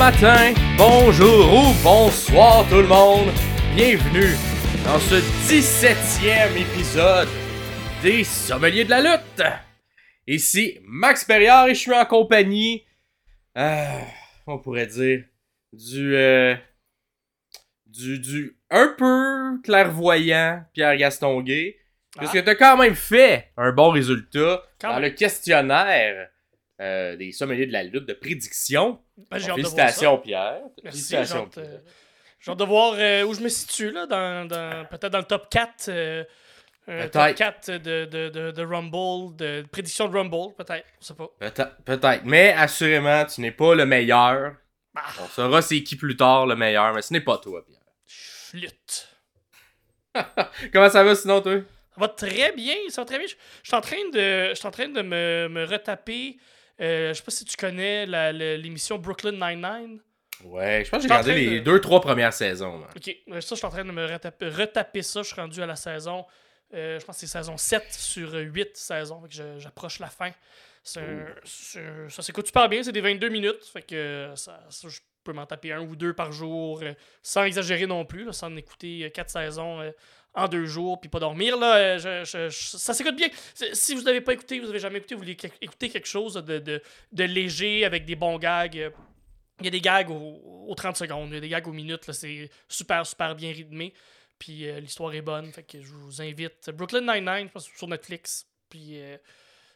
matin, bonjour ou bonsoir tout le monde. Bienvenue dans ce 17e épisode des Sommeliers de la lutte. Ici Max Perriard et je suis en compagnie, euh, on pourrait dire, du, euh, du, du un peu clairvoyant Pierre Gaston Gay. Parce que t'as quand même fait un bon résultat Quand dans même. le questionnaire euh, des sommeliers de la lutte de prédiction. Ben, de Félicitations. Pierre. Merci, Félicitations, euh, Pierre. j'ai hâte de voir euh, où je me situe, là, dans, dans- peut-être dans le top 4. euh, top 4 de, de, de, de Rumble, de prédiction de Rumble, peut-être. Je sais pas. Peut-être. Mais assurément, tu n'es pas le meilleur. Bah, On saura c'est qui plus tard le meilleur, mais ce n'est pas toi, Pierre. flûte. Comment ça va sinon, toi? Ça va très bien, ça va très bien. Je, je suis en train de, je suis en train de me, me retaper. Euh, je sais pas si tu connais l'émission Brooklyn Nine-Nine. Ouais, je pense que j'ai regardé les de- deux, trois premières saisons. Ok, euh, ça, je suis en train de me retaper, retaper ça. Je suis rendu à la saison, euh, je pense que c'est saison 7 sur 8 saisons. J'approche la fin. Un- un- ça s'écoute super bien, c'est des 22 minutes. Fait que euh, ça, ça, je peux m'en taper un ou deux par jour, sans exagérer non plus, là, sans en écouter 4 saisons en deux jours, puis pas dormir. Euh, ça s'écoute bien. Si vous n'avez pas écouté, vous n'avez jamais écouté, vous voulez écouter quelque chose de, léger avec des bons gags. euh, il y a des gags aux, aux 30 secondes, il y a des gags aux minutes, c'est super, super bien rythmé. Puis euh, l'histoire est bonne, fait que je vous invite. Brooklyn Nine-Nine, je pense, sur Netflix. Puis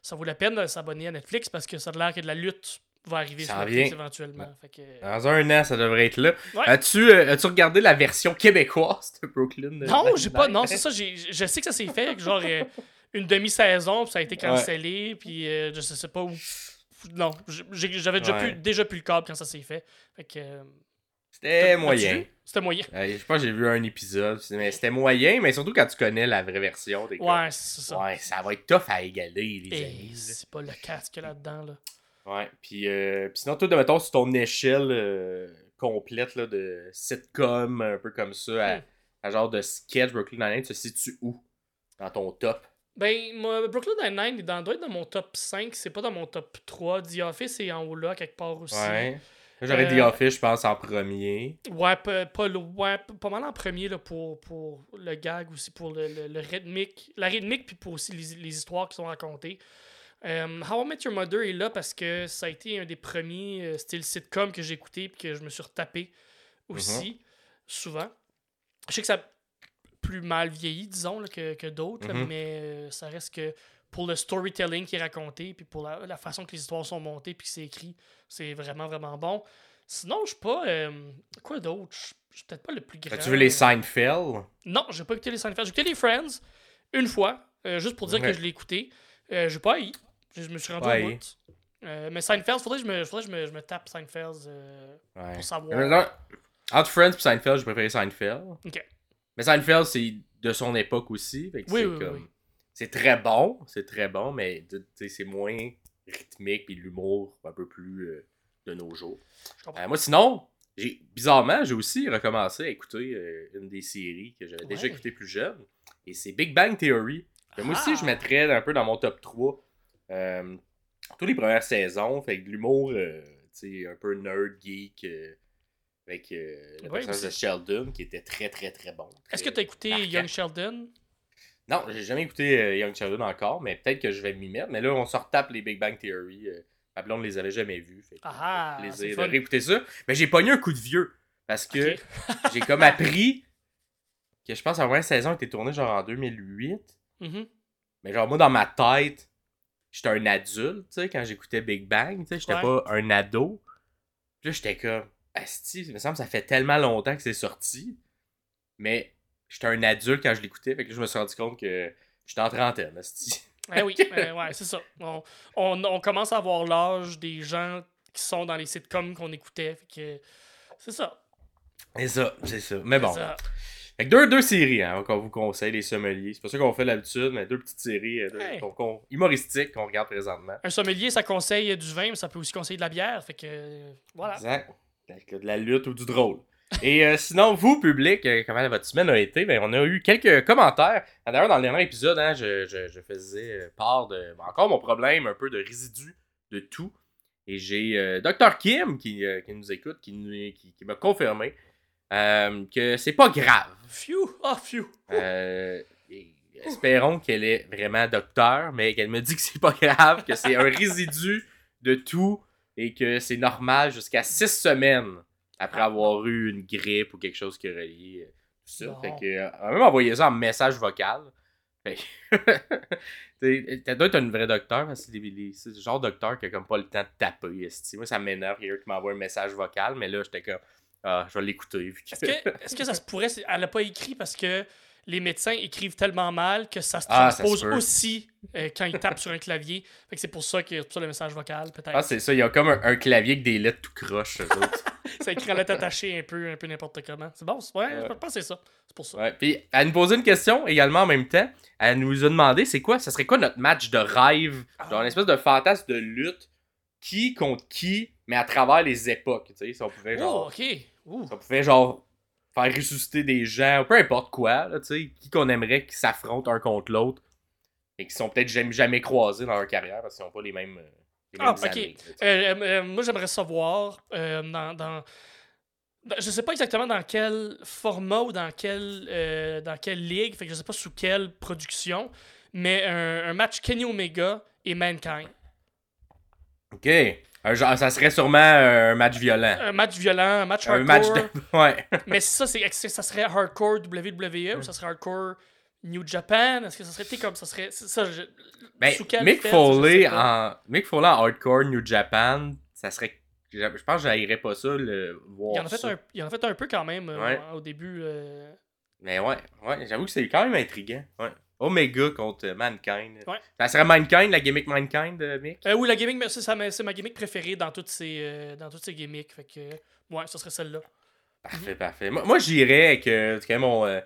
ça vaut la peine de s'abonner à Netflix parce que ça a l'air que de la lutte va arriver Ça sur Netflix éventuellement. Fait que, Dans un an, ça devrait être là. Ouais. As-tu, euh, as-tu regardé la version québécoise de Brooklyn? euh, Non, j'ai pas. Non, c'est ça. j'ai- Je sais que ça s'est fait, genre euh, une demi-saison, puis ça a été cancellé, puis euh, je sais pas où. Non, j'avais déjà, Ouais. déjà plus le câble quand ça s'est fait. Fait que. euh, C'était moyen. C'était moyen. Euh, je pense que j'ai vu un épisode, mais c'était moyen, mais surtout quand tu connais la vraie version. t'es Ouais, c'est ça. Ouais, ça va être tough à égaler, les Et amis. c'est pas le casque là-dedans, là. Ouais, puis, euh, puis sinon, toi, de, mettons, sur ton échelle euh, complète là, de sitcom, un peu comme ça, à, Hmm. à genre de sketch, Brooklyn Nine-Nine, tu te situes où dans ton top? Ben, moi, Brooklyn Nine-Nine il est dans- doit être dans mon top 5, c'est pas dans mon top 3. The Office est en haut là, quelque part aussi. Ouais. J'aurais Euh, dit Office, je pense, en premier. Ouais, pas, pas, loin- pas mal en premier là, pour, pour le gag aussi, pour le, le, le rythmique, la rythmique, puis pour aussi les, les histoires qui sont racontées. Euh, How I Met Your Mother est là parce que ça a été un des premiers euh, styles sitcom que j'ai écouté puis que je me suis retapé aussi, souvent. Je sais que ça a plus mal vieilli, disons, là, que, que d'autres, Mhm. mais euh, ça reste que pour le storytelling qui est raconté, puis pour la, la façon que les histoires sont montées, puis que c'est écrit, c'est vraiment, vraiment bon. Sinon, je suis pas. euh, quoi d'autre? Je suis peut-être pas le plus grand. tu veux les Seinfeld? Non, j'ai pas écouté les Seinfeld. J'ai écouté les Friends une fois, juste pour dire Ouais. que je l'ai écouté. J'ai pas haï. Je je me suis rendu au bout. Euh, mais Seinfeld, faudrait que je me, faudrait que je me, je me tape Seinfeld euh, Ouais. pour savoir. Non, Entre Friends et Seinfeld, je préférais Seinfeld. Ok. Mais Seinfeld, c'est de son époque aussi. fait que Oui, c'est oui, comme- oui. C'est très bon, c'est très bon, mais c'est moins rythmique puis l'humour un peu plus euh, de nos jours. Euh, moi, sinon, j'ai bizarrement, j'ai aussi recommencé à écouter euh, une des séries que j'avais déjà Ouais. écouté plus jeune. Et c'est Big Bang Theory. Que moi aussi, Ah! je mettrais un peu dans mon top 3. Euh, toutes les premières saisons, fait que de l'humour, euh, tu sais, un peu nerd, geek, euh, avec le personnage de Sheldon qui était très, très, très bon. Est-ce que tu as écouté marquant. Young Sheldon? Non, j'ai jamais écouté Young Sheldon encore, mais peut-être que je vais m'y mettre. Mais là, on se retape les Big Bang Theory. Ma blonde les avait jamais vus. Fait que Ah, plaisir de réécouter ça. Mais j'ai pogné un coup de vieux. Parce que j'ai comme appris que je pense que la première saison était tournée genre en 2008. Mhm. Mais genre, moi, dans ma tête, j'étais un adulte, tu sais, quand j'écoutais Big Bang, tu sais, j'étais Ouais. pas un ado. Puis là, j'étais comme, Asti, il me semble que ça fait tellement longtemps que c'est sorti. Mais j'étais un adulte quand je l'écoutais, fait que là, je me suis rendu compte que j'étais en trentaine, Asti. Eh oui, euh, ouais, c'est ça. On, on, on commence à avoir l'âge des gens qui sont dans les sitcoms qu'on écoutait. Fait que c'est ça. C'est ça, c'est ça. Mais bon. Ça. Fait que deux, deux séries hein, qu'on vous conseille, les sommeliers. C'est pas ça qu'on fait d'habitude, mais deux petites séries euh, deux- Hey. humoristiques qu'on regarde présentement. Un sommelier, ça conseille du vin, mais ça peut aussi conseiller de la bière. Fait que euh, voilà. Exact. De la lutte ou du drôle. Et euh, sinon, vous, public, euh, comment votre semaine a été? Ben, on a eu quelques commentaires. Ah, D'ailleurs, dans le dernier épisode, hein, je, je- je faisais part de ben, encore mon problème, un peu de résidus de tout. Et j'ai Dr. Kim qui, qui nous écoute, qui, qui, qui m'a confirmé euh, que c'est pas grave. Phew! Ah, phew! Euh, espérons qu'elle est vraiment docteur, mais qu'elle me dit que c'est pas grave, que c'est un résidu de tout et que c'est normal jusqu'à six semaines après avoir eu une grippe ou quelque chose qui relie euh, tout ça. Bon. Fait que, elle m'a même envoyé ça en message vocal. Fait que- T'as doit être un vrai docteur, que c'est le genre de docteur qui a comme pas le temps de taper. Moi, ça m'énerve, quelqu'un qui m'envoie un message vocal, mais là, j'étais comme, ah, je vais l'écouter. Est-ce que, ça se pourrait. Elle n'a pas écrit parce que les médecins écrivent tellement mal que ça se Ah, transpose aussi euh, quand ils tapent sur un clavier. Fait que c'est pour ça que pour ça le message vocal, peut-être. Ah, c'est ça, il y a comme un, un clavier avec des lettres tout croche, ça écrit en lettres attachées un peu, un peu n'importe comment. C'est bon, c'est- ouais, Ouais. je pense que c'est ça. C'est pour ça. Ouais, puis elle nous posait une question également en même temps. Elle nous a demandé c'est quoi, ça serait quoi notre match de rêve, genre une espèce de fantasme de lutte, qui contre qui, mais à travers les époques, tu sais, si on pouvait Oh, genre, ok. Ouh. on pouvait genre faire ressusciter des gens, peu importe quoi, là, tu sais, qui qu'on aimerait qui s'affrontent un contre l'autre et qui sont peut-être jamais, jamais croisés dans leur carrière parce qu'ils n'ont pas les mêmes, euh, les Ah, mêmes ok. années, tu sais. Euh, euh, moi, j'aimerais savoir euh, dans, dans, Je sais pas exactement dans quel format ou dans quelle, dans quelle ligue, fait que je sais pas sous quelle production, mais un, un match Kenny Omega et Mankind. Ok. Un genre, ça serait sûrement un match violent. Un match violent, un match Un hardcore. match de. Ouais. Mais ça, c'est, est-ce que ça serait hardcore WWE ou ça serait hardcore New Japan? Est-ce que ça serait, comme ça serait. ça, je- Ben, Mick fait, Foley en Mick Foley en hardcore New Japan, ça serait je je pense que j'aillerais pas ça le voir Il en, a fait ça. un, il en a fait un peu quand même euh, au début. euh, Mais ouais, ouais, j'avoue que c'est quand même intriguant. Ouais. Omega contre Mankind. Ouais. Ça serait Mankind, la gimmick Mankind de Mick? Euh, oui, la gimmick, c'est, ma gimmick préférée dans toutes ces, euh, dans toutes ces gimmicks. Fait que, ouais, ça serait celle-là. Parfait, parfait. Moi, moi j'irais avec euh, quand même mon, euh,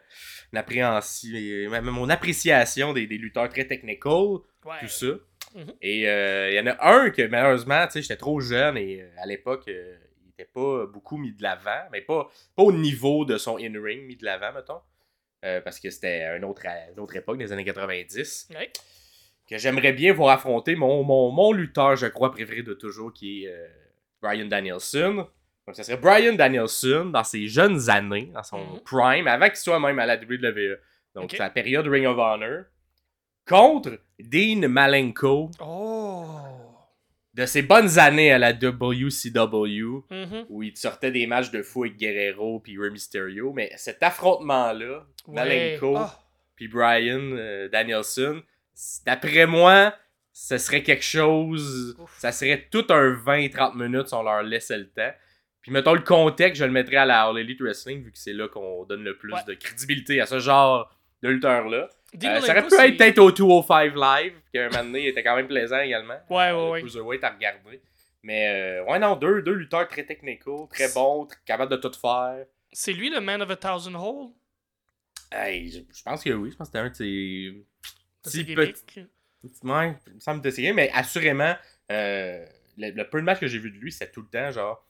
mon appréciation des, des lutteurs très technical, Ouais. tout ça. Mhm. Et euh, il y en a un que malheureusement, tu sais, j'étais trop jeune et euh, à l'époque, euh, il était pas beaucoup mis de l'avant, mais pas, pas au niveau de son in-ring mis de l'avant, mettons. Euh, parce que c'était une autre, une autre époque, des années 90. Ouais. Que j'aimerais bien voir affronter mon, mon, mon lutteur, je crois, préféré de toujours, qui est euh, Brian Danielson. Donc, ça serait Brian Danielson dans ses jeunes années, dans son Mhm. prime, avant qu'il soit même à la WWE. Donc, Ok. sa période Ring of Honor. Contre Dean Malenko Oh! De ses bonnes années à la WCW, Mhm. où il sortait des matchs de fou avec Guerrero puis Rey Mysterio. Mais cet affrontement-là, Ouais. Malenko Ah, puis Brian euh, Danielson, d'après moi, ce serait quelque chose. Ouf. Ça serait tout un 20-30 minutes si on leur laissait le temps. Puis mettons le contexte, je le mettrais à la All Elite Wrestling, vu que c'est là qu'on donne le plus Ouais. de crédibilité à ce genre de lutteur-là. Euh, ça aurait pu être peut-être au 205 Live, qu'un moment donné, il était quand même plaisant également. Ouais, ouais, Euh, ouais. Cruiserweight à regarder. Mais euh, ouais, non, deux, deux lutteurs très techniques, très bons, capables de tout faire. C'est lui le Man of a Thousand Hole? Hey, je, je pense que oui, je pense que c'était un de ses petits petits- Ouais, il me semble d'essayer, mais assurément, euh, le, le peu de matchs que j'ai vu de lui, c'est tout le temps genre.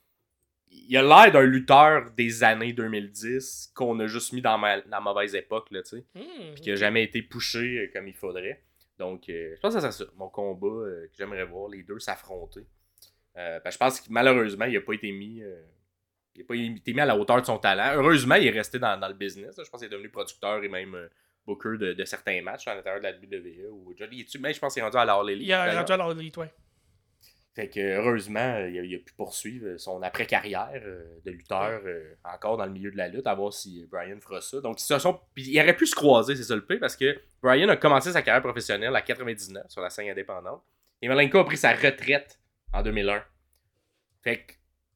Il a l'air d'un lutteur des années 2010 qu'on a juste mis dans, ma- la mauvaise époque, là, tu sais. Hmm. Puis qui a jamais été poussé euh, comme il faudrait. Donc, euh, je pense que ça serait ça, mon combat euh, que j'aimerais voir les deux s'affronter. Euh, je pense que malheureusement, il n'a pas été mis. il n'a pas été mis à la hauteur de son talent. Heureusement, il est resté dans, dans le business. là. Je pense qu'il est devenu producteur et même booker de, de certains matchs à l'intérieur de la WWE. Ou, il est mais je pense qu'il est rendu à la All Elite, Il d'ailleurs. rendu à l'All Elite, ouais. Fait que heureusement, il a, il a pu poursuivre son après-carrière euh, de lutteur euh, encore dans le milieu de la lutte, à voir si Brian fera ça. Donc, ils se sont. Il aurait pu se croiser, c'est ça le pire, parce que Brian a commencé sa carrière professionnelle à 99 sur la scène indépendante. Et Malenko a pris sa retraite en 2001. Fait que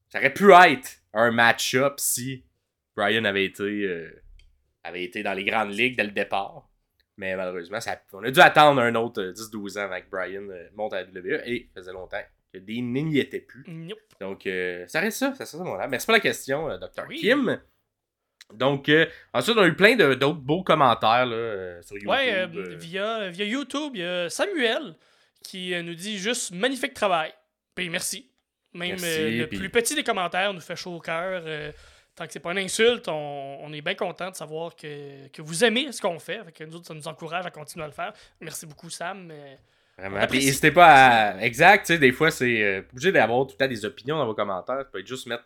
ça aurait pu être un match-up si Brian avait été, euh, avait été dans les grandes ligues dès le départ. Mais malheureusement, ça, on a dû attendre un autre euh, 10-12 ans que Brian euh, monte à la WWE. Et faisait longtemps que Dean n'y était plus. Nope. Donc, euh, ça reste ça. Ça serait ça, mon la question, euh, Dr. Oui. Kim. Donc, euh, ensuite, on a eu plein de- d'autres beaux commentaires là, euh, sur YouTube. Ouais, via, via YouTube, il y a Samuel qui nous dit juste magnifique travail. Puis merci. Même Merci, euh, le puis- plus petit des commentaires nous fait chaud au cœur. tant que c'est pas une insulte, on, on est bien content de savoir que, que vous aimez ce qu'on fait. Fait que nous autres, ça nous encourage à continuer à le faire. Merci beaucoup, Sam. Vraiment. Puis n'hésitez pas à. Exact, tu sais, des fois, c'est euh, pas obligé d'avoir tout le temps des opinions dans vos commentaires. Vous pouvez juste mettre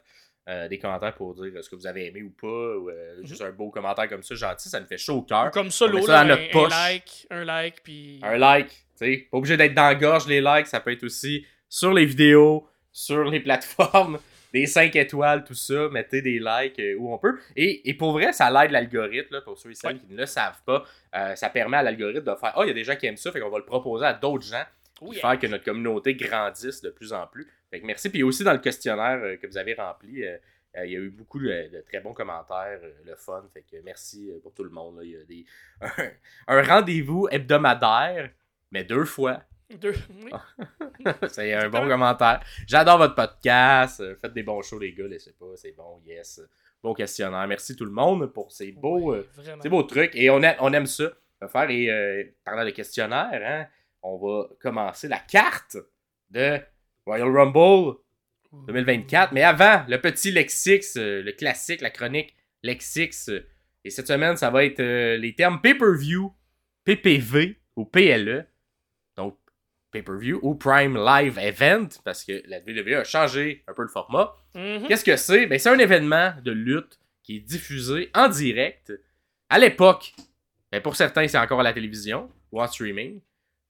euh, des commentaires pour dire euh, ce que vous avez aimé ou pas, ou euh, Mhm. juste un beau commentaire comme ça, gentil, ça me fait chaud au cœur. Comme ça, l'eau, notre un, un like, un like, puis... Un like, tu sais. Pas obligé d'être dans la gorge, les likes, ça peut être aussi sur les vidéos, sur les plateformes, des 5 étoiles, tout ça. Mettez des likes euh, où on peut. Et, et pour vrai, ça l'aide l'algorithme, pour ceux et celles Ouais. qui ne le savent pas. Euh, ça permet à l'algorithme de faire Ah, il y a des gens qui aiment ça, fait qu'on va le proposer à d'autres gens. Oh, yeah. faire que notre communauté grandisse de plus en plus. Fait que merci. Puis aussi dans le questionnaire euh, que vous avez rempli, il y a eu beaucoup de, très bons commentaires, le fun. Fait que merci pour tout le monde. là. Il y a des, un, un rendez-vous hebdomadaire, mais deux fois. Deux. Oui. c'est un bon commentaire. J'adore votre podcast. Faites des bons shows, les gars. Laissez pas. C'est bon, yes. Bon questionnaire. Merci tout le monde pour ces beaux, Oui, euh, ces beaux trucs. Et on, a- on aime ça. On va faire. Et euh, parlant de questionnaire, hein, on va commencer la carte de Royal Rumble 2024. Mais avant, le petit Lexix, euh, le classique, la chronique Lexix. et cette semaine, ça va être euh, les termes pay-per-view, PPV ou PLE. Pay-per-view ou Prime Live Event, parce que la WWE a changé un peu le format. Mhm. Qu'est-ce que c'est? Ben, c'est un événement de lutte qui est diffusé en direct. À l'époque, ben, pour certains, c'est encore à la télévision ou en streaming.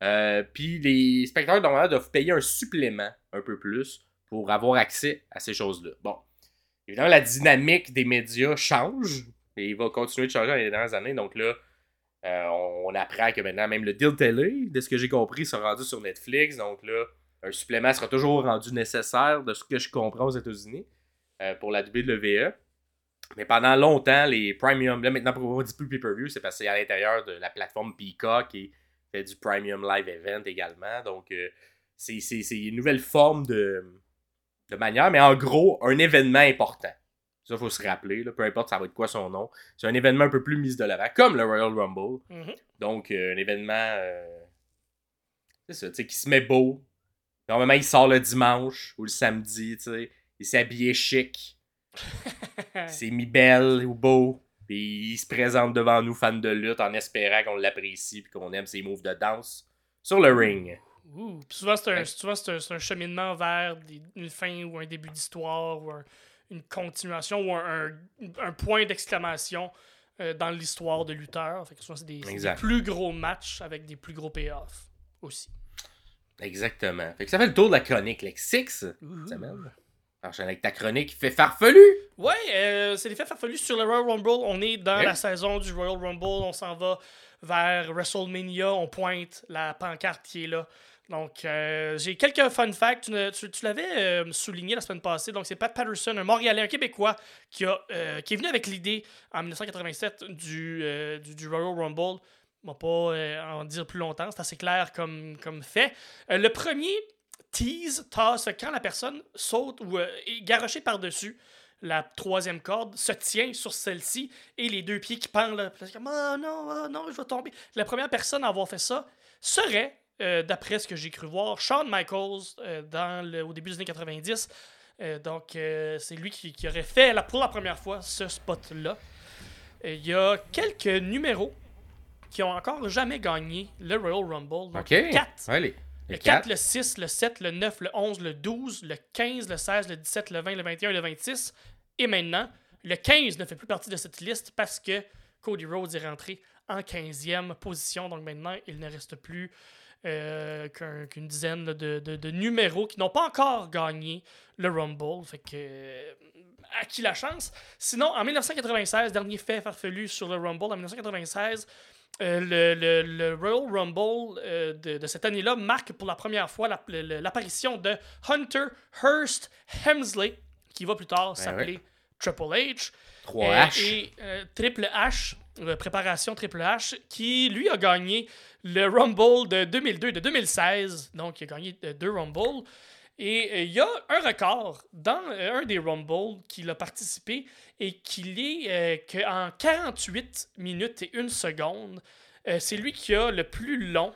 Euh, Puis les spectateurs normalement doivent payer un supplément un peu plus pour avoir accès à ces choses-là. Bon. Évidemment, la dynamique des médias change et il va continuer de changer dans les dernières années. Donc là, euh, on, apprend que maintenant, même le deal télé, de ce que j'ai compris, sera rendu sur Netflix. Donc là, un supplément sera toujours rendu nécessaire de ce que je comprends aux États-Unis euh, pour la WWE. Mais pendant longtemps, les premium, là maintenant pour on dit plus pay-per-view, c'est c'est à l'intérieur de la plateforme Peacock et fait du premium live event également. Donc euh, c'est une nouvelle forme de, de manière, mais en gros, un événement important. Ça, il faut se rappeler, là, peu importe ça va être quoi son nom. C'est un événement un peu plus mis de l'avant, comme le Royal Rumble. Mhm. Donc, euh, un événement, euh, c'est ça, tu sais, qui se met beau. Normalement, il sort le dimanche ou le samedi, tu sais. Il s'est habillé chic, il s'est mis belle ou beau. Puis il se présente devant nous, fans de lutte, en espérant qu'on l'apprécie puis qu'on aime ses moves de danse sur le ring. Ouh. Souvent, c'est un, Ouais. un, un cheminement vers des- une fin ou un début d'histoire ou un- une continuation ou un, un- point d'exclamation euh, dans l'histoire de. Fait que c'est des, des plus gros matchs avec des plus gros payoffs aussi. Exactement. Fait que ça fait le tour de la chronique, Lexix. Ouh. Semaine. Enchaîne avec ta chronique fait farfelu. Ouais, euh, c'est l'effet farfelu sur le Royal Rumble. On est dans Ouais. la saison du Royal Rumble. On s'en va vers WrestleMania. On pointe la pancarte qui est là. Donc, euh, j'ai quelques fun facts. Tu, ne- l'avais euh, souligné la semaine passée. Donc, c'est Pat Patterson, un Montréalais, un Québécois, qui, euh, est venu avec l'idée en 1987 du, du, Royal Rumble. On va pas en dire plus longtemps. C'est assez clair comme, fait. Le premier tease, toss, quand la personne saute ou est garochée par-dessus la troisième corde, se tient sur celle-ci et les deux pieds qui pendent. Là, comme, oh non, oh non, je vais tomber. La première personne à avoir fait ça serait, euh, d'après ce que j'ai cru voir, Shawn Michaels euh, dans le- au début des années 90. Euh, donc, c'est lui qui, qui aurait fait la, pour la première fois ce spot-là. Il y a quelques numéros qui ont encore jamais gagné le Royal Rumble. Donc, Ok. quatre. Ouais, les, Le les 4, quatre. le 6, le 7, le 9, le 11, le 12, le 15, le 16, le 17, le 20, le 21 et le 26. Et maintenant, le 15 ne fait plus partie de cette liste parce que Cody Rhodes est rentré en 15e position. Donc maintenant, il ne reste plus euh, qu'un- qu'une dizaine là, de, de- de numéros qui n'ont pas encore gagné le Rumble. Fait que. euh, à qui la chance? Sinon, en 1996, dernier fait farfelu sur le Rumble, en 1996, euh, le, le- le Royal Rumble euh, de, de cette année-là marque pour la première fois la- l'apparition de Hunter Hearst Hemsley, qui va plus tard s'appeler Triple H. 3H. Euh, et euh, Triple H, euh, préparation Triple H, qui lui a gagné le Rumble de 2002 et de 2016. Donc, il a gagné deux Rumbles. Et il y a un record dans un des Rumbles qu'il a participé et qu'il est euh, qu'en 48 minutes et une seconde, euh, c'est lui qui a le plus long,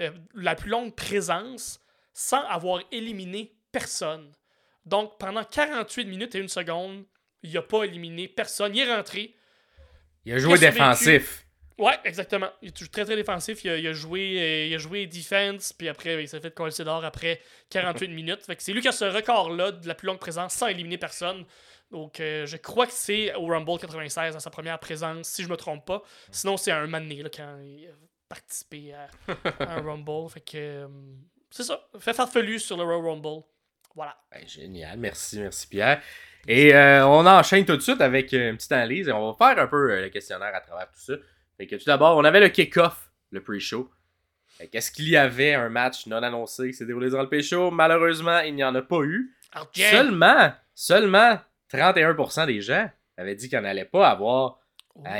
euh, la plus longue présence sans avoir éliminé personne. Donc, pendant 48 minutes et une seconde, il n'a pas éliminé personne. Il est rentré. Il a joué défensif. Ouais, exactement. Il est toujours très très défensif. Il a, il a joué, euh, il a joué defense, puis après, il s'est fait coller d'or après 48 minutes. Fait que c'est lui qui a ce record-là de la plus longue présence sans éliminer personne. Donc, euh, je crois que c'est au Rumble 96 à sa première présence, si je me trompe pas. Sinon, c'est un donné, là, quand il a participé à, à un Rumble. Fait que euh, c'est ça. Fait farfelu sur le Royal Rumble. Voilà. Ben, génial, merci, merci Pierre. Et euh, on enchaîne tout de suite avec une petite analyse et on va faire un peu euh, le questionnaire à travers tout ça. Fait que tout d'abord, on avait le kick-off, le pre-show. Qu'est-ce qu'il y avait un match non annoncé qui s'est déroulé dans le pre-show? Malheureusement, il n'y en a pas eu. Seulement, seulement 31% des gens avaient dit qu'il n'y en allait pas avoir.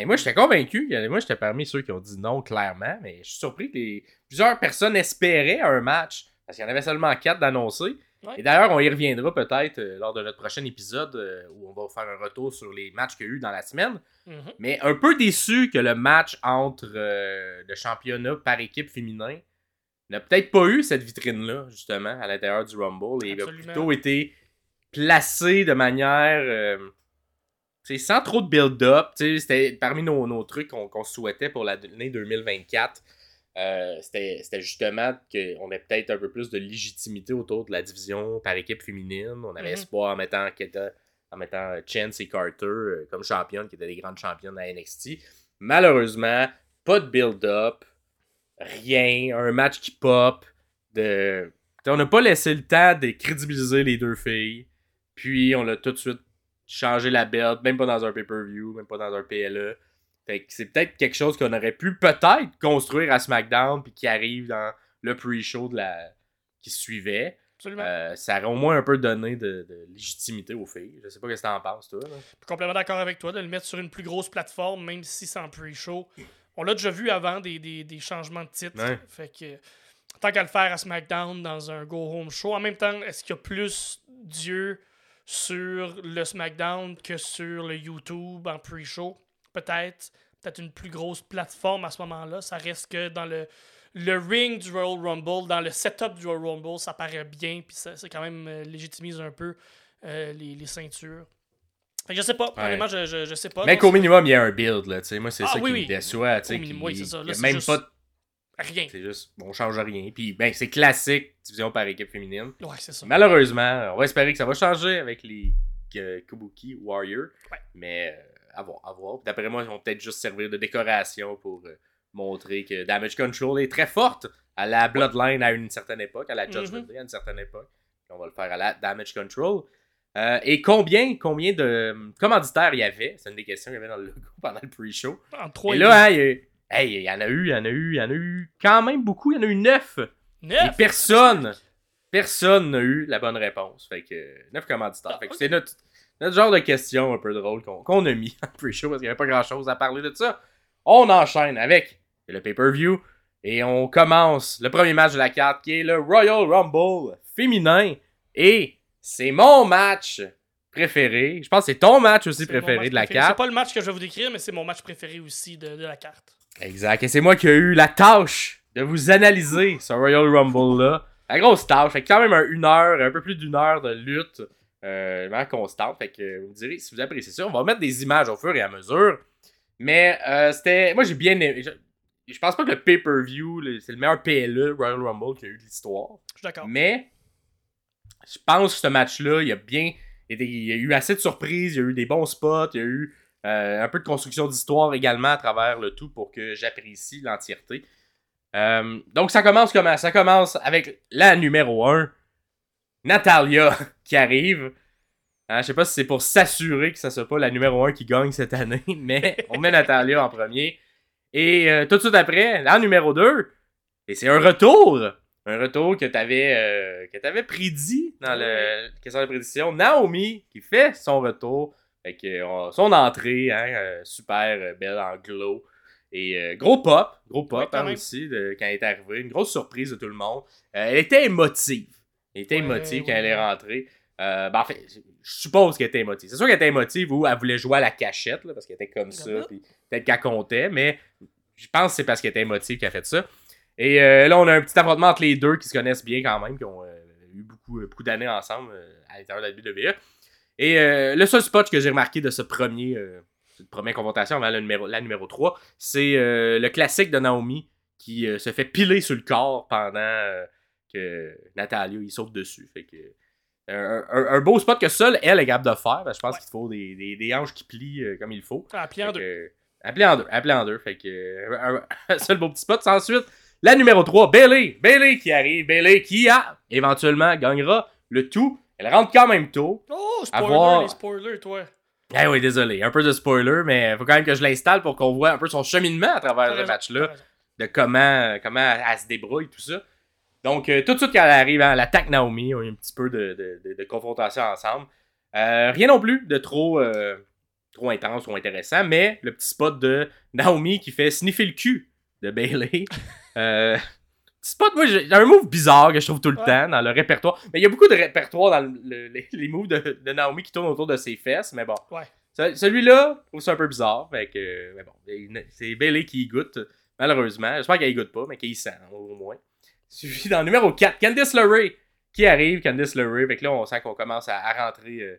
Et moi, j'étais convaincu. Moi, j'étais parmi ceux qui ont dit non, clairement. Mais je suis surpris que les- plusieurs personnes espéraient un match. Parce qu'il y en avait seulement 4 d'annoncés. Ouais. Et d'ailleurs, on y reviendra peut-être euh, lors de notre prochain épisode euh, où on va faire un retour sur les matchs qu'il y a eu dans la semaine. Mhm. Mais un peu déçu que le match entre euh, le championnat par équipe féminin n'a peut-être pas eu cette vitrine-là, justement, à l'intérieur du Rumble. Et il a plutôt été placé de manière. sans trop de build-up. C'était parmi nos, nos trucs qu'on qu'on souhaitait pour l'année 2024. Euh, C'était justement qu'on ait peut-être un peu plus de légitimité autour de la division par équipe féminine. On avait Mhm. espoir en mettant, en mettant euh, Chance et Carter euh, comme championnes, qui étaient des grandes championnes à NXT. Malheureusement, pas de build-up, rien, un match qui pop. De... On n'a pas laissé le temps de crédibiliser les deux filles. Puis on a tout de suite changé la belt, même pas dans un pay-per-view, même pas dans un PLE. Fait que c'est peut-être quelque chose qu'on aurait pu peut-être construire à SmackDown puis qui arrive dans le pre-show de la qui suivait. Absolument. Euh, ça aurait au moins un peu donné de, de légitimité aux filles. Je sais pas ce que t'en penses, toi. là. complètement d'accord avec toi de le mettre sur une plus grosse plateforme, même si c'est en pre-show. On l'a déjà vu avant des, des- des changements de titre. Ouais. Fait que tant qu'à le faire à SmackDown dans un Go Home Show, en même temps, est-ce qu'il y a plus d'yeux sur le SmackDown que sur le YouTube en pre-show? Peut-être. Peut-être une plus grosse plateforme à ce moment-là. Ça reste que dans le, le ring du Royal Rumble, dans le setup du Royal Rumble, ça paraît bien, puis ça, ça quand même euh, légitimise un peu euh, les, les ceintures. Fait que je sais pas, Ouais. honnêtement, je, je, je sais pas. Mais qu'au minimum, il y a un build. Là, tu sais. Moi, c'est Ah, ça oui, qui oui. me déçoit. tu sais, oui, c'est ça. Là, même juste- pas Rien. C'est juste, on change rien. Puis, ben, c'est classique, division par équipe féminine. Ouais, c'est ça. Malheureusement, on va espérer que ça va changer avec les euh, Kabuki Warriors. Ouais. Mais à voir, D'après moi, ils vont peut-être juste servir de décoration pour euh, montrer que Damage Control est très forte à la Bloodline à une certaine époque, à la Judgment Mhm. Day à une certaine époque. Puis on va le faire à la Damage Control. Euh, et combien, combien de euh, commanditaires il y avait? C'est une des questions qu'il y avait dans le logo pendant le pre-show. En 3 Et là, hein, il hey, il y en a eu, il y en a eu, il y en a eu quand même beaucoup. Il y en a eu neuf. Et personne, personne n'a eu la bonne réponse. Fait que neuf commanditaires. Ah, fait que c'est notre, notre genre de question un peu drôle qu'on a mis en pre-show parce qu'il n'y avait pas grand chose à parler de ça. On enchaîne avec le pay-per-view et on commence le premier match de la carte qui est le Royal Rumble féminin. Et c'est mon match préféré. Je pense que c'est ton match aussi préféré match de la préféré. carte. C'est pas le match que je vais vous décrire, mais c'est mon match préféré aussi de, de la carte. Exact. Et c'est moi qui ai eu la tâche de vous analyser ce Royal Rumble-là. La grosse tâche. Fait quand même un- une heure, un peu plus d'une heure de lutte euh, vraiment constante. Fait que euh, vous me direz si vous appréciez ça. On va mettre des images au fur et à mesure. Mais euh, c'était. Moi j'ai bien aimé. Je, je pense pas que le pay-per-view, c'est le meilleur PLE Royal Rumble qu'il y a eu de l'histoire. Je suis d'accord. Mais je pense que ce match-là, il y a bien. Il y a, eu assez de surprises, il y a eu des bons spots, il y a eu euh, un peu de construction d'histoire également à travers le tout pour que j'apprécie l'entièreté. Euh, donc ça commence comment? Ça commence avec la numéro 1, Natalia, qui arrive. Hein, je sais pas si c'est pour s'assurer que ça soit pas la numéro 1 qui gagne cette année, mais on met Natalia en premier. Et euh, tout de suite après, la numéro 2, et c'est un retour un retour que tu avais, que t'avais prédit dans le question de prédiction. Naomi qui fait son retour. Fait que, euh, son entrée, hein, euh, super euh, belle en glow. Et euh, gros pop, gros pop hein, aussi de- quand elle est arrivée. Une grosse surprise de tout le monde. Euh, elle était émotive. Elle était Ouais, émotive quand elle est rentrée. Euh, ben, en fait, je suppose qu'elle était émotive. C'est sûr qu'elle était émotive ou elle voulait jouer à la cachette là, parce qu'elle était comme ça. Puis Peut-être qu'elle comptait, mais je pense que c'est parce qu'elle était émotive qu'elle a fait ça. Et euh, là, on a un petit affrontement entre les deux qui se connaissent bien quand même, qui ont euh, eu beaucoup, beaucoup d'années ensemble à l'intérieur de la WWE. Et le seul spot que j'ai remarqué de ce premier, cette première confrontation avant numéro, la numéro 3, c'est le classique de Naomi qui se fait piler sur le corps pendant que Natalia il saute dessus. Fait que un, un- un beau spot que seule elle est capable de faire. parce que je pense Ouais. qu'il faut des, des, des hanches qui plient euh, comme il faut. Plié en Fait deux. que, appelé en deux. Appelé en deux. Fait que euh, un, seul beau petit spot. Ensuite, la numéro 3, Bailey. Bailey qui arrive. Bailey qui a éventuellement gagnera le tout. Elle rentre quand même tôt. Oh, spoiler, Avoir- les spoilers, toi. Eh oui, désolé, un peu de spoiler, mais faut quand même que je l'installe pour qu'on voit un peu son cheminement à travers ce match-là, de comment, comment elle se débrouille, tout ça. Donc, euh, tout de suite quand elle arrive, hein, elle attaque Naomi, on a eu un petit peu de, de, de- de confrontation ensemble. Euh, rien non plus de trop, euh, trop intense ou intéressant, mais le petit spot de Naomi qui fait sniffer le cul de Bailey. petit spot, moi, j'ai un move bizarre que je trouve tout le Ouais. temps dans le répertoire. Mais il y a beaucoup de répertoire dans le- le- les, moves de, Naomi qui tournent autour de ses fesses, mais bon. Ouais. Celui-là, je trouve ça un peu bizarre. Fait que, mais bon, c'est Bailey qui y goûte, malheureusement. J'espère qu'elle y goûte pas, mais qu'elle y sent, au moins. Suivi dans le numéro 4, Candice LeRae qui arrive. Candice LeRae. Fait que là, on sent qu'on commence à, à rentrer. euh,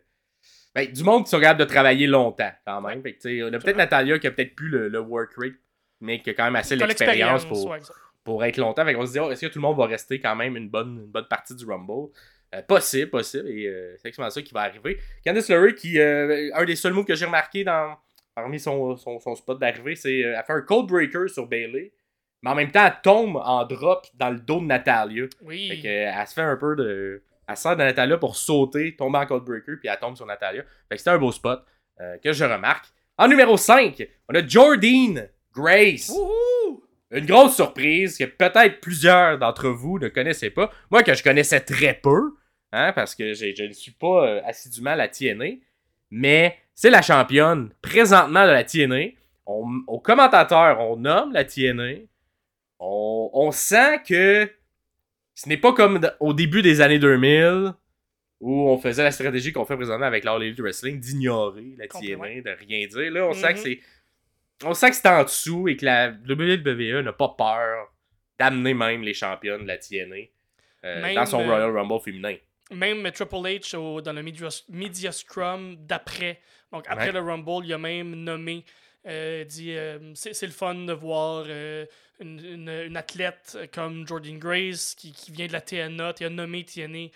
ben, du monde qui sont capables de travailler longtemps, quand même. Fait que, tu sais, on a peut-être. Natalia qui a peut-être plus le, le work rate, mais qui a quand même assez l'expérience pour, ouais, pour être longtemps. Fait qu'on se dit, oh, est-ce que tout le monde va rester quand même une bonne, une bonne partie du Rumble? Euh, possible, possible. Et euh, c'est exactement ça qui va arriver. Candice LeRae, qui, euh, un des seuls moves que j'ai remarqué dans, parmi son, son, son spot d'arrivée, c'est elle fait un cold breaker sur Bailey, mais en même temps, elle tombe en drop dans le dos de Natalia. Oui. Fait que, euh, elle se fait un peu de. Elle sert de Natalia pour sauter, tomber en cold breaker, puis elle tombe sur Natalia. Fait que c'était un beau spot euh, que je remarque. En numéro 5, on a Jordine Grace. Wouhou! Une grosse surprise que peut-être plusieurs d'entre vous ne connaissaient pas. Moi, que je connaissais très peu, hein, parce que je ne suis pas euh, assidûment la TNA, mais c'est la championne présentement de la TNA. On, au commentateur, on nomme la TNA. On, on sent que ce n'est pas comme au début des années 2000 où on faisait la stratégie qu'on fait présentement avec l'All Elite Wrestling d'ignorer la. TNA, de rien dire. Là, on sent que Mhm. c'est on sent que c'est en dessous et que la WWE n'a pas peur d'amener même les championnes de la TNA euh, Même, dans son euh, Royal Rumble féminin. Même Triple H au- dans le Media, Media Scrum d'après. Donc après Ouais. le Rumble, il a même nommé, euh, dit euh, c'est le fun de voir euh, une, une- une athlète comme Jordan Grace qui, qui vient de la TNA, tu as nommé TNA.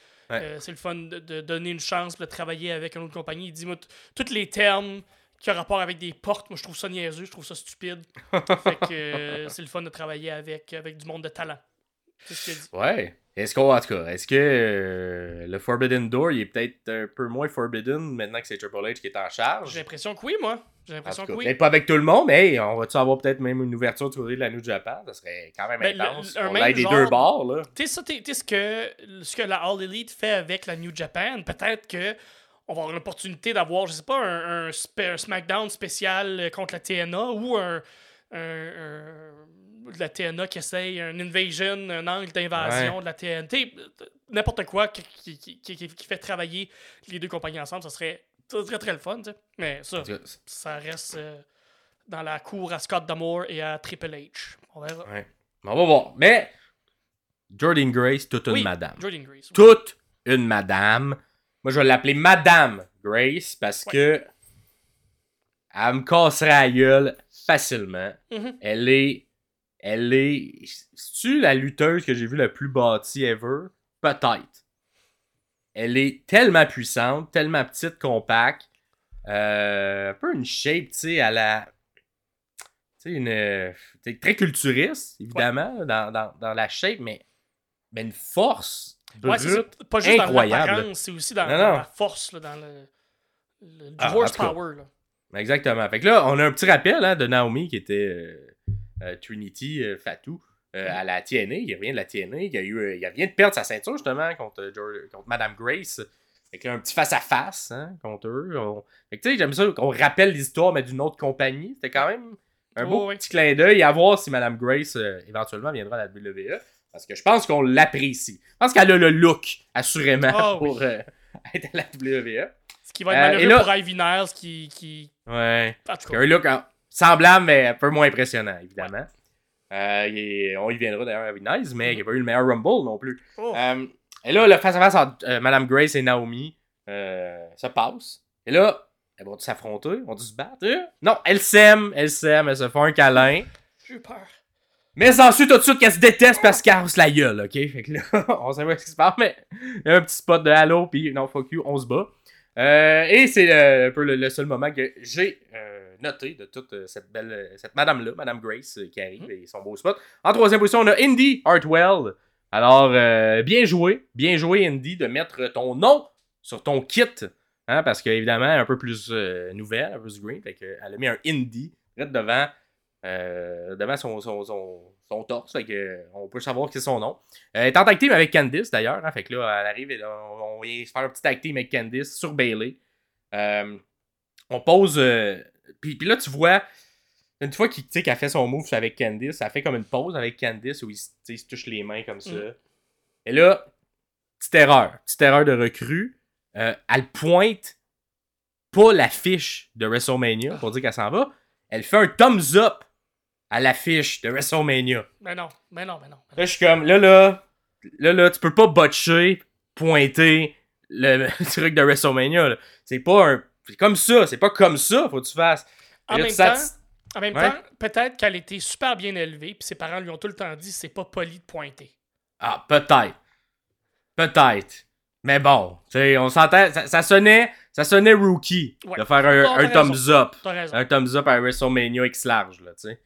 Euh, c'est le fun de, de donner une chance de travailler avec une autre compagnie. Il dit moi, tous les termes qui ont rapport avec des portes, moi je trouve ça niaiseux, je trouve ça stupide. fait que euh, c'est le fun de travailler avec, avec du monde de talent. C'est ce qu'il dit. Ouais. Est-ce qu'on, en tout cas, est-ce que euh, le Forbidden Door, il est peut-être un peu moins Forbidden maintenant que c'est Triple H qui est en charge? J'ai l'impression que oui, moi. J'ai l'impression que oui. Peut-être pas avec tout le monde, mais hey, on va-tu avoir peut-être même une ouverture du côté de la New Japan? Ça serait quand même Ben, intense. le- on a des deux bords, là. Tu sais, ce que, ce que la All Elite fait avec la New Japan, peut-être que on va avoir l'opportunité d'avoir, je sais pas, un, un un SmackDown spécial euh, contre la TNA ou un, un- un- de la TNA qui essaye un invasion, un angle d'invasion de la TNT, n'importe quoi qui, qui, qui- qui- qui fait travailler les deux compagnies ensemble, ça serait, ça serait très le fun, tu sais. Mais ça, ça reste euh, dans la cour à Scott D'Amour et à Triple H. On verra. ouais. On va voir. Mais, Jordan Grace, toute une Oui, madame. Jordan Grace. oui. toute une madame. Moi, je vais l'appeler Madame Grace parce Ouais. que elle me casserait la gueule facilement. Mhm. Elle est. Elle est. C'est-tu la lutteuse que j'ai vue la plus bâtie ever? Peut-être. Elle est tellement puissante, tellement petite, compacte. euh, un peu une shape, tu sais, à la. Tu sais, une. euh, t'sais, très culturiste, évidemment, dans, dans, dans la shape, mais. Mais une force Ouais, brute. c'est ça. Pas juste incroyable. dans l'apparence, c'est aussi dans, Non, dans non. la force, là, dans le, le du Ah, horsepower. Là. Exactement. Fait que là, on a un petit rappel hein, de Naomi qui était euh, Trinity euh, Fatou euh, à la TNA. Il revient de la TNA. Il, a eu, euh, il vient de perdre sa ceinture justement contre, euh, contre Madame Grace. Fait que un petit face-à-face hein, contre eux. On- Fait que tu sais, j'aime ça qu'on rappelle l'histoire, mais d'une autre compagnie. C'était quand même un beau Oh, oui. petit clin d'œil à voir si Madame Grace euh, éventuellement viendra à la WWE. Parce que je pense qu'on l'apprécie. Je pense qu'elle a le look, assurément, Ah, oui. pour euh, être à la WWE. Ce qui va être Euh, malheureux là- pour Ivy Niles qui. qui... Ouais. En Qui a un look hein, semblable, mais un peu moins impressionnant, évidemment. Euh, est- on y viendra d'ailleurs avec Nice, mais il n'a pas eu le meilleur Rumble non plus. oh, Euh, et là, le face-à-face entre euh, Madame Grace et Naomi se passe. Et là, elles vont s'affronter? Vont se battre? Non, elles s'aiment, elles s'aiment, elles se font un câlin. J'ai eu peur. Mais ensuite, tout de suite, qu'elles se détestent parce qu'elles cassent la gueule, ok? Fait que là, on sait pas ce qui se passe, mais il y a un petit spot de Halo, puis non, fuck you, on se bat. Et c'est un peu le, le seul moment que j'ai noté de toute euh, cette belle, euh, cette madame-là, Madame Grace, euh, qui arrive et son beau spot. En troisième position, on a Indy Hartwell. Alors, euh, bien joué, bien joué, Indy, de mettre ton nom sur ton kit. Hein, parce qu'évidemment, un peu plus euh, nouvelle, un peu plus green. Fait qu'elle a mis un Indy direct devant, euh, devant son, son, son, son torse. Fait que, on peut savoir que c'est son nom. Elle est en tag team avec Candice d'ailleurs. Hein, fait que là, elle arrive et là, on, on vient se faire un petit tag team avec Candice sur Bailey. On pose. Puis, puis là, tu vois. Une fois qu'il sais, qu'elle fait son move avec Candice, elle fait comme une pause avec Candice où il, se- il touche les mains comme ça. Mm. Et là, petite erreur. Petite erreur de recrue. Euh, elle pointe pas l'affiche de WrestleMania pour dire qu'elle s'en va. Elle fait un thumbs up à l'affiche de WrestleMania. Mais non, mais non, mais non. mais non. Là, je suis comme, là, là, là, là, tu peux pas botcher, pointer le, truc de WrestleMania. C'est pas un. C'est comme ça, c'est pas comme ça, faut que tu fasses. En là, même tu temps, en même Ouais. temps, peut-être qu'elle était super bien élevée, puis ses parents lui ont tout le temps dit c'est pas poli de pointer. Ah, peut-être. Peut-être. Mais bon, tu sais, on s'entend. Ça, ça sonnait. Ça sonnait rookie Ouais. de faire un, thumbs up. Un thumbs up à WrestleMania X large, là, tu sais.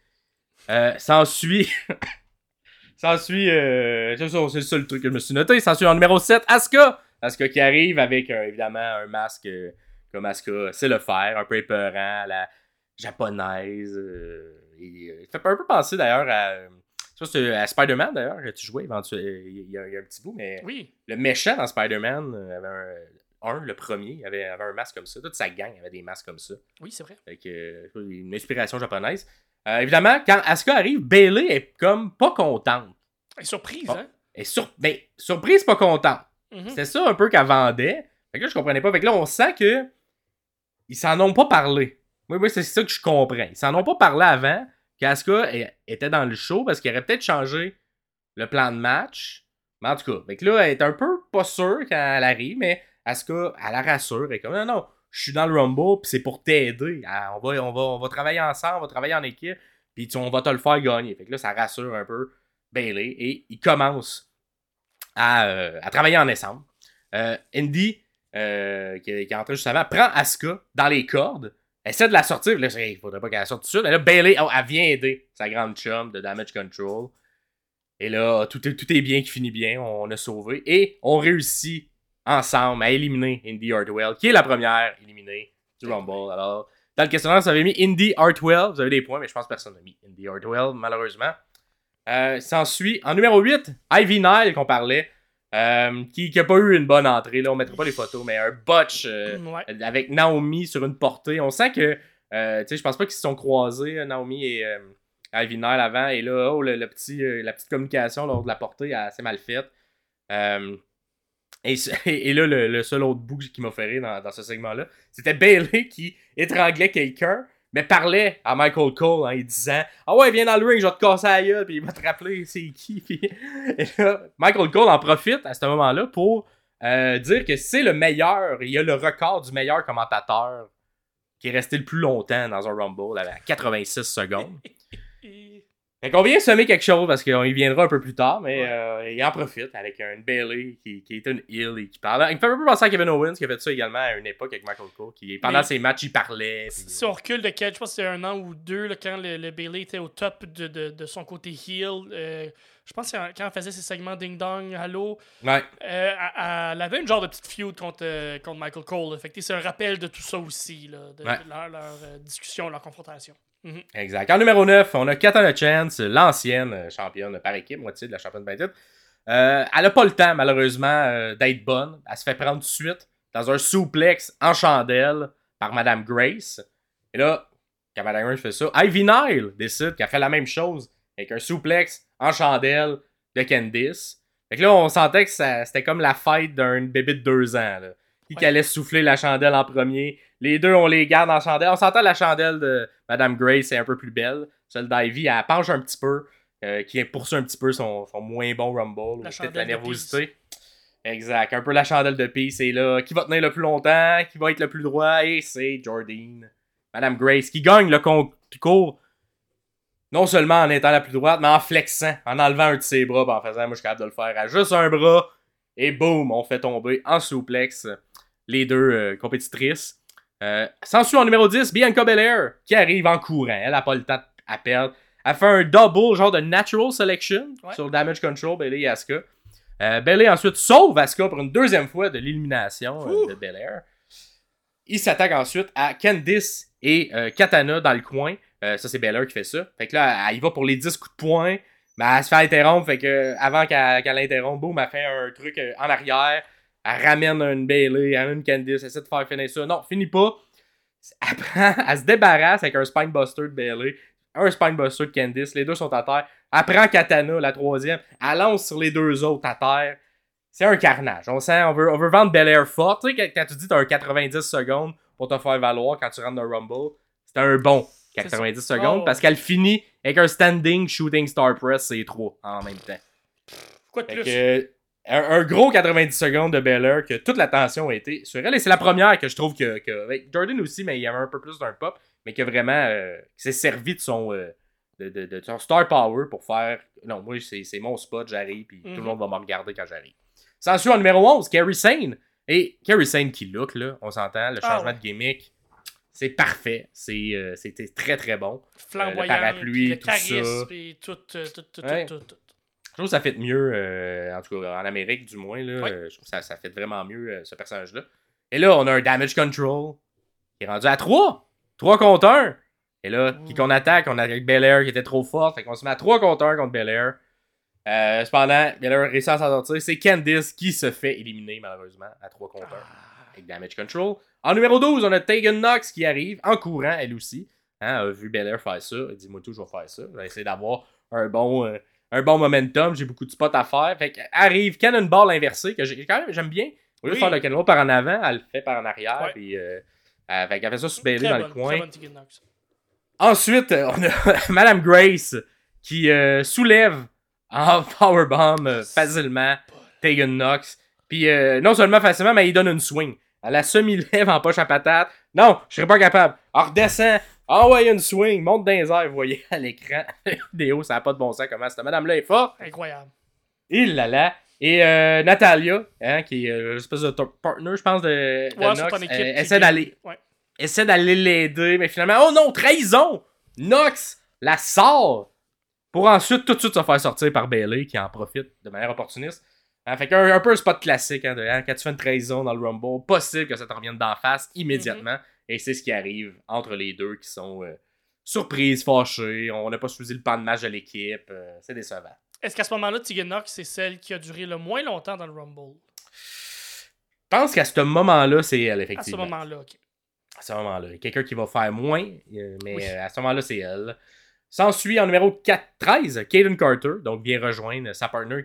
Euh, s'ensuit. s'ensuit. Euh, c'est le seul truc que je me suis noté. S'ensuit en numéro 7, Asuka. Asuka qui arrive avec euh, évidemment un masque euh, comme Asuka sait le faire, un peu épeurant, à la japonaise. euh, et, euh, il fait un peu penser d'ailleurs à. euh, c'est à Spider-Man d'ailleurs, que tu jouais éventuellement. Il y, a, il y a un petit bout, mais Oui. le méchant dans Spider-Man euh, avait un, un, le premier, avait, avait un masque comme ça. Toute sa gang avait des masques comme ça. Oui, c'est vrai. Fait que, euh, une inspiration japonaise. Euh, évidemment, quand Asuka arrive, Bailey est comme pas contente. Elle est surprise, Bon. hein? Elle est sur... ben, surprise, pas contente. Mhm. C'était ça un peu qu'elle vendait. Fait que là, je comprenais pas. Fait que là, on sent que ils s'en ont pas parlé. Oui, oui, c'est ça que je comprends. Ils s'en ont pas parlé avant qu'Asuka était dans le show parce qu'il aurait peut-être changé le plan de match. Mais en tout cas, là, elle est un peu pas sûre quand elle arrive, mais Asuka, elle la rassure. Elle est comme, non, non, je suis dans le Rumble, puis c'est pour t'aider. Ah, On va, on, va, on va travailler ensemble, on va travailler en équipe, puis on va te le faire gagner. Fait que là, ça rassure un peu Bailey, et il commence à, euh, travailler en ensemble. Euh, Indy, euh, qui, qui est entré juste avant, prend Asuka dans les cordes, essaie de la sortir. Là, il faudrait pas qu'elle sorte tout de suite. Mais là, Bailey, oh, elle vient aider sa grande chum de Damage Control. Et là, tout est, tout est bien qui finit bien. On a sauvé. Et on réussit ensemble à éliminer Indy Hartwell, qui est la première éliminée du Rumble. Alors, dans le questionnaire, vous avez mis Indy Hartwell. Vous avez des points, mais je pense que personne n'a mis Indy Hartwell, malheureusement. Euh, S'ensuit, en numéro 8, Ivy Nile qu'on parlait, euh, qui n'a pas eu une bonne entrée. Là, on mettra pas les photos, mais un botch euh, Ouais. avec Naomi sur une portée. On sent que, euh, tu sais, je pense pas qu'ils se sont croisés, Naomi et Ivy Nile avant. Et là, oh, le, le petit, la petite communication lors de la portée, c'est mal faite. Et, là, le, le seul autre bout qui m'a fait rire dans, dans ce segment-là, c'était Bailey qui étranglait quelqu'un, mais parlait à Michael Cole en disant Ah ouais, viens dans le ring, je vais te casser la gueule, puis il va te rappeler c'est qui. Et là, Michael Cole en profite à ce moment-là pour euh, dire que c'est le meilleur, il a le record du meilleur commentateur qui est resté le plus longtemps dans un Rumble à 86 secondes. Fait qu'on vient semer quelque chose parce qu'on y viendra un peu plus tard, mais Ouais. euh, il en profite avec une Bailey qui, qui est une heel et qui parle. Il me fait un peu penser à Kevin Owens qui a fait ça également à une époque avec Michael Cole, qui pendant Mais- ses matchs il parlait. puis- Si on recule de quel, je pense que c'était un an ou deux, là, quand le, le Bailey était au top de, de, de son côté heel. euh, je pense que quand elle faisait ses segments Ding Dong, Halo, Ouais, euh, elle, avait une genre de petite feud contre, euh, contre Michael Cole. Fait c'est un rappel de tout ça aussi, là, de, Ouais. leur, leur, discussion, leur confrontation. Mhm. exact. En numéro 9, on a Katana Chance, l'ancienne championne par équipe, moitié de la championne by titre. Euh, elle a pas le temps, malheureusement, euh, d'être bonne. Elle se fait prendre tout de suite dans un souplex en chandelle par Madame Grace. Et là, quand Madame Grace fait ça, Ivy Nile décide qu'elle fait la même chose avec un souplex en chandelle de Candice. Fait que là, on sentait que c'était comme la fête d'un bébé de deux ans. Là. Qui Ouais. qui allait souffler la chandelle en premier. Les deux, on les garde en chandelle. On s'entend la chandelle de Madame Grace est un peu plus belle. Celle d'Ivy, elle penche un petit peu. euh, qui poursuit un petit peu son, son moins bon Rumble. ou La Peut-être chandelle la nervosité. Exact. Un peu la chandelle de pie, c'est là. Qui va tenir le plus longtemps, qui va être le plus droit, et c'est Jordine. Madame Grace, qui gagne le concours. Non seulement en étant la plus droite, mais en flexant, en enlevant un de ses bras, en faisant, moi je suis capable de le faire à juste un bras. Et boum, on fait tomber en souplex les deux euh, compétitrices. Euh, S'ensuit en numéro 10, Bianca Belair, qui arrive en courant. Elle n'a pas le temps à perdre. Elle fait un double, genre de natural selection Ouais. sur le damage control, Bailey et Asuka. Euh, Bailey ensuite sauve Asuka pour une deuxième fois de l'élimination euh, de Belair. Il s'attaque ensuite à Candice et euh, Katana dans le coin. Euh, ça, c'est Belair qui fait ça. Fait que là, elle y va pour les 10 coups de poing. Mais elle se fait interrompre. Fait que avant qu'elle qu'elle l'interrompe, boum, elle fait un truc en arrière. Elle ramène une Bailey, elle ramène une Candice, elle essaie de faire finir ça. Non, finit pas. Elle, prend- elle se débarrasse avec un Spinebuster de Bailey, un Spinebuster de Candice. Les deux sont à terre. Elle prend Katana, la troisième. Elle lance sur les deux autres à terre. C'est un carnage. On sent, on veut, on veut vendre Belair fort. Tu sais, quand, tu dis t'as un 90 secondes pour te faire valoir quand tu rentres dans le Rumble, c'est un bon 90 ça. secondes Oh. parce qu'elle finit avec un standing shooting star press, c'est trois en même temps. Quoi de plus? que, un, un gros 90 secondes de Belair que toute l'attention a été sur elle. Et c'est la première que je trouve que. que avec Jordan aussi, mais il y avait un peu plus d'un pop. Mais que vraiment. euh, qui s'est servi de son. euh, de, de- de son star power pour faire. Non, moi, c'est mon spot, j'arrive, puis tout le Mhm. monde va me regarder quand j'arrive. S'ensuit en numéro 11, Kerry Sane. Et Kerry Sane qui look, là, on s'entend, le Ah changement ouais. de gimmick. C'est parfait. C'est, euh, C'était très très bon. Flamboyant, le parapluie, le tout ça. charisme, puis tout, euh, tout, tout, Ouais. tout, tout, tout. Je trouve que ça fait mieux, euh, en tout cas en Amérique du moins. Là, euh, je trouve que ça, ça fait vraiment mieux euh, ce personnage-là. Et là, on a un damage control qui est rendu à 3. 3 contre 1. Et là, qui qu'on attaque, on a avec Belair qui était trop forte. Fait qu'on se met à 3 contre 1 contre Belair. Euh, cependant, Belair réussit à s'en sortir. C'est Candice qui se fait éliminer malheureusement à 3 contre 1 avec Damage Control. En numéro 12, on a Tegan Knox qui arrive en courant, elle aussi. Hein, a vu Belair faire ça. Elle dit Moi, tout, je vais faire ça. Je vais essayer d'avoir un bon, un bon momentum. J'ai beaucoup de spots à faire. Fait que arrive Cannonball inversé, que j'ai- quand même, j'aime bien. Au lieu de faire le Cannonball par en avant, elle le fait par en arrière. Ouais. Puis, euh, elle, fait qu'elle fait ça Très dans bonne, le coin. Ensuite, euh, on a Madame Grace qui euh, soulève en powerbomb euh, facilement Tegan Knox. Puis euh, non seulement facilement, mais il donne une swing. Elle la semi-lève en poche à patate. Non, je serais pas capable. Elle redescend. Ah ouais, une swing. Monte dans les airs. Vous voyez à l'écran. La vidéo, ça n'a pas de bon sens comment cette madame-là est forte. Incroyable. Il là là. Et euh, Natalia, hein, qui est euh, l'espèce de top partner, je pense, de, de Ouais, ton équipe. euh, essaie d'aller Ouais. essaie d'aller l'aider, mais finalement, oh non, trahison! Nox la sort pour ensuite tout de suite se faire sortir par Bailey qui en profite de manière opportuniste. Hein, fait qu'un un peu un spot classique, hein, de, hein, quand tu fais une trahison dans le Rumble, possible que ça te revienne d'en face immédiatement. Mm-hmm. Et c'est ce qui arrive entre les deux qui sont euh, surprises, fâchées. On n'a pas choisi le pan de match de l'équipe. euh, c'est décevant. Est-ce qu'à ce moment-là, Tegan Knox, c'est celle qui a duré le moins longtemps dans le Rumble? Je pense qu'à ce moment-là, c'est elle, À ce effectivement. moment-là, ok. à ce moment-là. Il y a quelqu'un qui va faire moins, euh, mais Oui. euh, à ce moment-là, c'est elle. S'ensuit en numéro 4, 13, Kaden Carter, donc vient rejoindre sa partner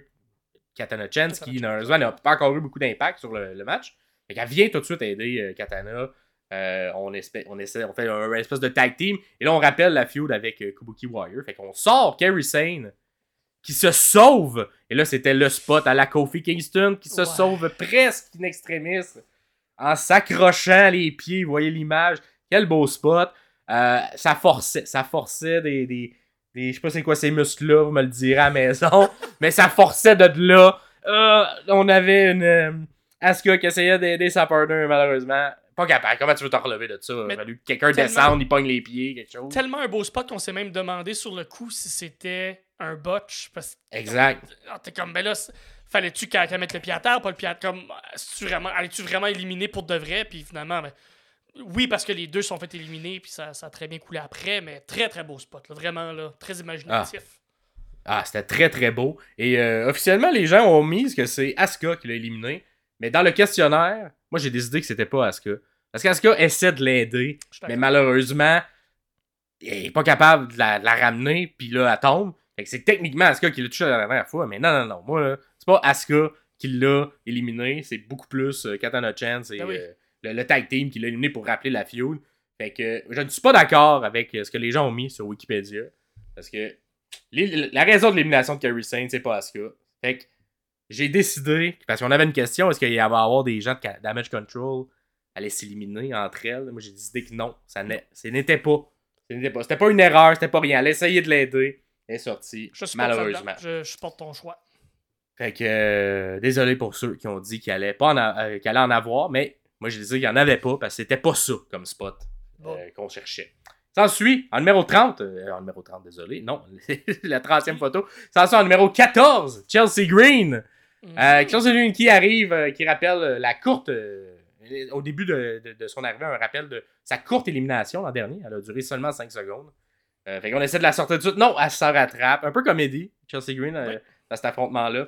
Katana Chance, qui malheureusement n'a pas encore eu beaucoup d'impact sur le, le match. Fait qu'elle vient tout de suite aider Katana. Euh, on, espère, on, essaie, on fait un, espèce de tag team. Et là, on rappelle la feud avec euh, Kabuki Warrior. Fait qu'on sort Kerry Sane, qui se sauve. Et là, c'était le spot à la Kofi Kingston, qui se Ouais. sauve presque in extremis en s'accrochant les pieds. Vous voyez l'image. Quel beau spot. Euh, ça forçait, ça forçait des, des, des- je sais pas c'est quoi ces muscles-là, vous me le direz à la maison, mais ça forçait de là. Euh, on avait une Asuka qui essayait d'aider sa partner, malheureusement. Pas capable. Comment tu veux te relever de ça? Il Mais a fallu que quelqu'un descende, il pogne les pieds, quelque chose. Tellement un beau spot qu'on s'est même demandé sur le coup si c'était un botch. Parce Exact. ah, t'es comme, ben là, fallait-tu qu'elle mette le pied à terre, pas le pied à terre? Comme, tu vraiment, allais-tu vraiment éliminer pour de vrai? Puis finalement, ben, oui, parce que les deux sont fait éliminer, puis ça, ça a très bien coulé après, mais très très beau spot, là, vraiment, là, très imaginatif. Ah, c'était très très beau. Et euh, officiellement, les gens ont mis que c'est Asuka qui l'a éliminé. Mais dans le questionnaire, moi j'ai décidé que c'était pas Asuka. Parce qu'Asuka essaie de l'aider. Mais malheureusement, il est pas capable de la, de la ramener, puis là, elle tombe. Fait que c'est techniquement Asuka qui l'a touché la dernière fois, mais non, non, non. Moi, là, c'est pas Asuka qui l'a éliminé, c'est beaucoup plus euh, Katana Chance et Ben oui. euh, le, le tag team qui l'a éliminé pour rappeler la feud. Fait que je ne suis pas d'accord avec euh, ce que les gens ont mis sur Wikipédia. Parce que les- la raison de l'élimination de Kerry Sane, c'est pas Asuka. Fait que j'ai décidé, parce qu'on avait une question, est-ce qu'il y avait avoir des gens de Damage Control allaient s'éliminer entre elles? Moi, j'ai décidé que non, ça n'était pas. Ce n'était pas. C'était pas une erreur, c'était pas rien. Elle essayait de l'aider. Elle est sortie, Je malheureusement. Je, je supporte ton choix. Fait que, euh, désolé pour ceux qui ont dit qu'il allait, pas en, a- euh, allait en avoir, mais moi, j'ai dit qu'il n'y en avait pas, parce que c'était pas ça comme spot Bon. euh, qu'on cherchait. S'ensuit, en numéro 30, euh, en numéro 30, désolé, non, la 30e photo, s'ensuit en numéro 14, Chelsea Green. Mhm. Euh, Chelsea Green qui arrive, euh, qui rappelle euh, la courte, euh, au début de, de- de son arrivée, un rappel de sa courte élimination l'an dernier. Elle a duré seulement 5 secondes. Fait qu'on essaie de la sortir tout de suite. Non, elle s'en rattrape. Un peu comme Eddie, Chelsea Green, dans cet affrontement-là.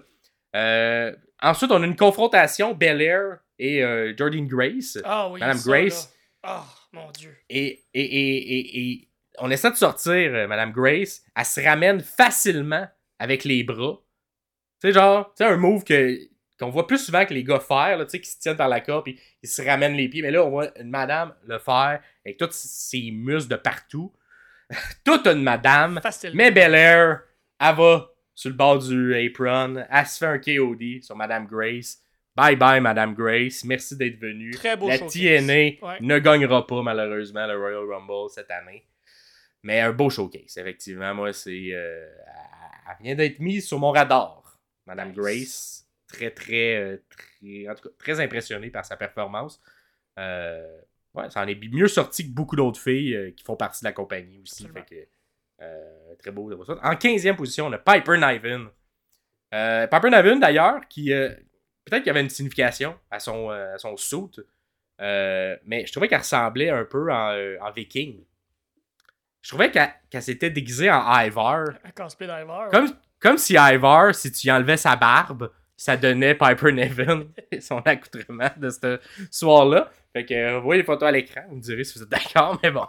Ensuite, on a une confrontation, Belair et euh, Jordan Grace. Ah oui. Madame ça, Grace. là. Ah, mon Dieu. Et, et, et, et, et on essaie de sortir Madame Grace. Elle se ramène facilement avec les bras. Sais, genre, sais, un move que, qu'on voit plus souvent que les gars faire, là, tu sais, qui se tiennent par la corde puis ils se ramènent les pieds. Mais là, on voit une madame le faire avec tous ses muscles de partout. Toute une madame. Facile. Mais Belair, elle va sur le bord du apron. Elle se fait un KOD sur Madame Grace. Bye bye, Madame Grace. Merci d'être venue. Très beau La showcase. TNA Ouais. ne gagnera pas, malheureusement, le Royal Rumble cette année. Mais un beau showcase, effectivement. Moi, c'est. euh, elle vient d'être mise sur mon radar, Madame Nice. Grace. Très, très, euh, très. En tout cas, très impressionné par sa performance. Euh, ouais, ça en est mieux sorti que beaucoup d'autres filles euh, qui font partie de la compagnie aussi. Fait que, euh, très beau de voir ça. En 15e position, on a Piper Niven. Euh, Piper Niven, d'ailleurs, qui. Peut-être qu'il y avait une signification à son, à son suit. Mais je trouvais qu'elle ressemblait un peu en, en viking. Je trouvais qu'elle qu'elle s'était déguisée en Ivar. Un cosplay d'Ivar. Comme, comme si Ivar, si tu y enlevais sa barbe, ça donnait Piper Nevin son accoutrement de ce soir-là. Fait que euh, vous voyez les photos à l'écran, vous me direz si vous êtes d'accord, mais bon.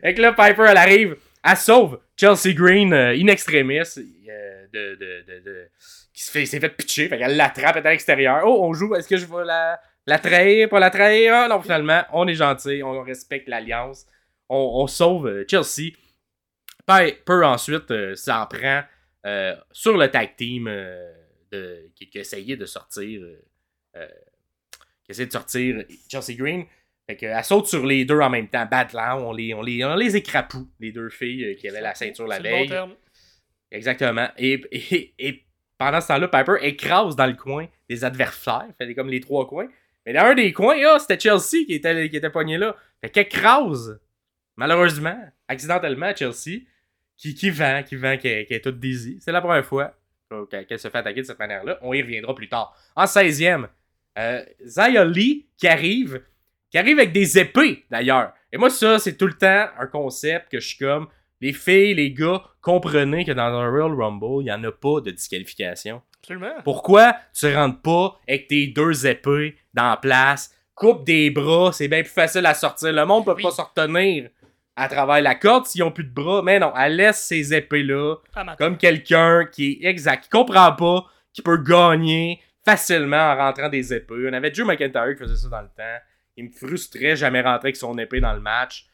Fait que là, Piper, elle arrive, elle sauve Chelsea Green euh, in extremis euh, de, de, de, qui se fait, s'est fait pitcher. Fait qu'elle l'attrape, à l'extérieur. Oh, on joue, est-ce que je vais la, trahir, pas la trahir? Ah, non, finalement, on est gentil, on respecte l'alliance. On, on sauve euh, Chelsea. Piper ensuite euh, s'en prend euh, sur le tag team euh, de, qui, qui essayait de sortir euh, qui essayait de sortir Chelsea Green. Fait que, elle saute sur les deux en même temps. Badland, on les, on les, on les écrapoue, les deux filles qui avaient la ceinture la bon veille. terme. Exactement. Et, et, et pendant ce temps-là, Piper écrase dans le coin des adversaires. Fait comme les trois coins. Mais dans un des coins, ah, c'était Chelsea qui était, qui était pogné là. Fait qu'écrase, malheureusement, accidentellement, Chelsea, qui, qui vend, qui vend, qui est, qui est toute dizzy. C'est la première fois qu'elle qu'elle se fait attaquer de cette manière-là. On y reviendra plus tard. En 16e, euh, Zaya Lee qui arrive, qui arrive avec des épées d'ailleurs. Et moi, ça, c'est tout le temps un concept que je suis comme, les filles, les gars, comprenez que dans un Royal Rumble, il n'y en a pas de disqualification. Absolument. Pourquoi tu rentres pas avec tes deux épées dans la place, coupe des bras, c'est bien plus facile à sortir. Le monde peut Oui. pas se retenir à travers la corde s'ils ont plus de bras. Mais non, elle laisse ces épées-là comme quelqu'un qui est exact, qui comprend pas, qui peut gagner facilement en rentrant des épées. On avait Drew McIntyre qui faisait ça dans le temps. Il me frustrait jamais rentrer avec son épée dans le match.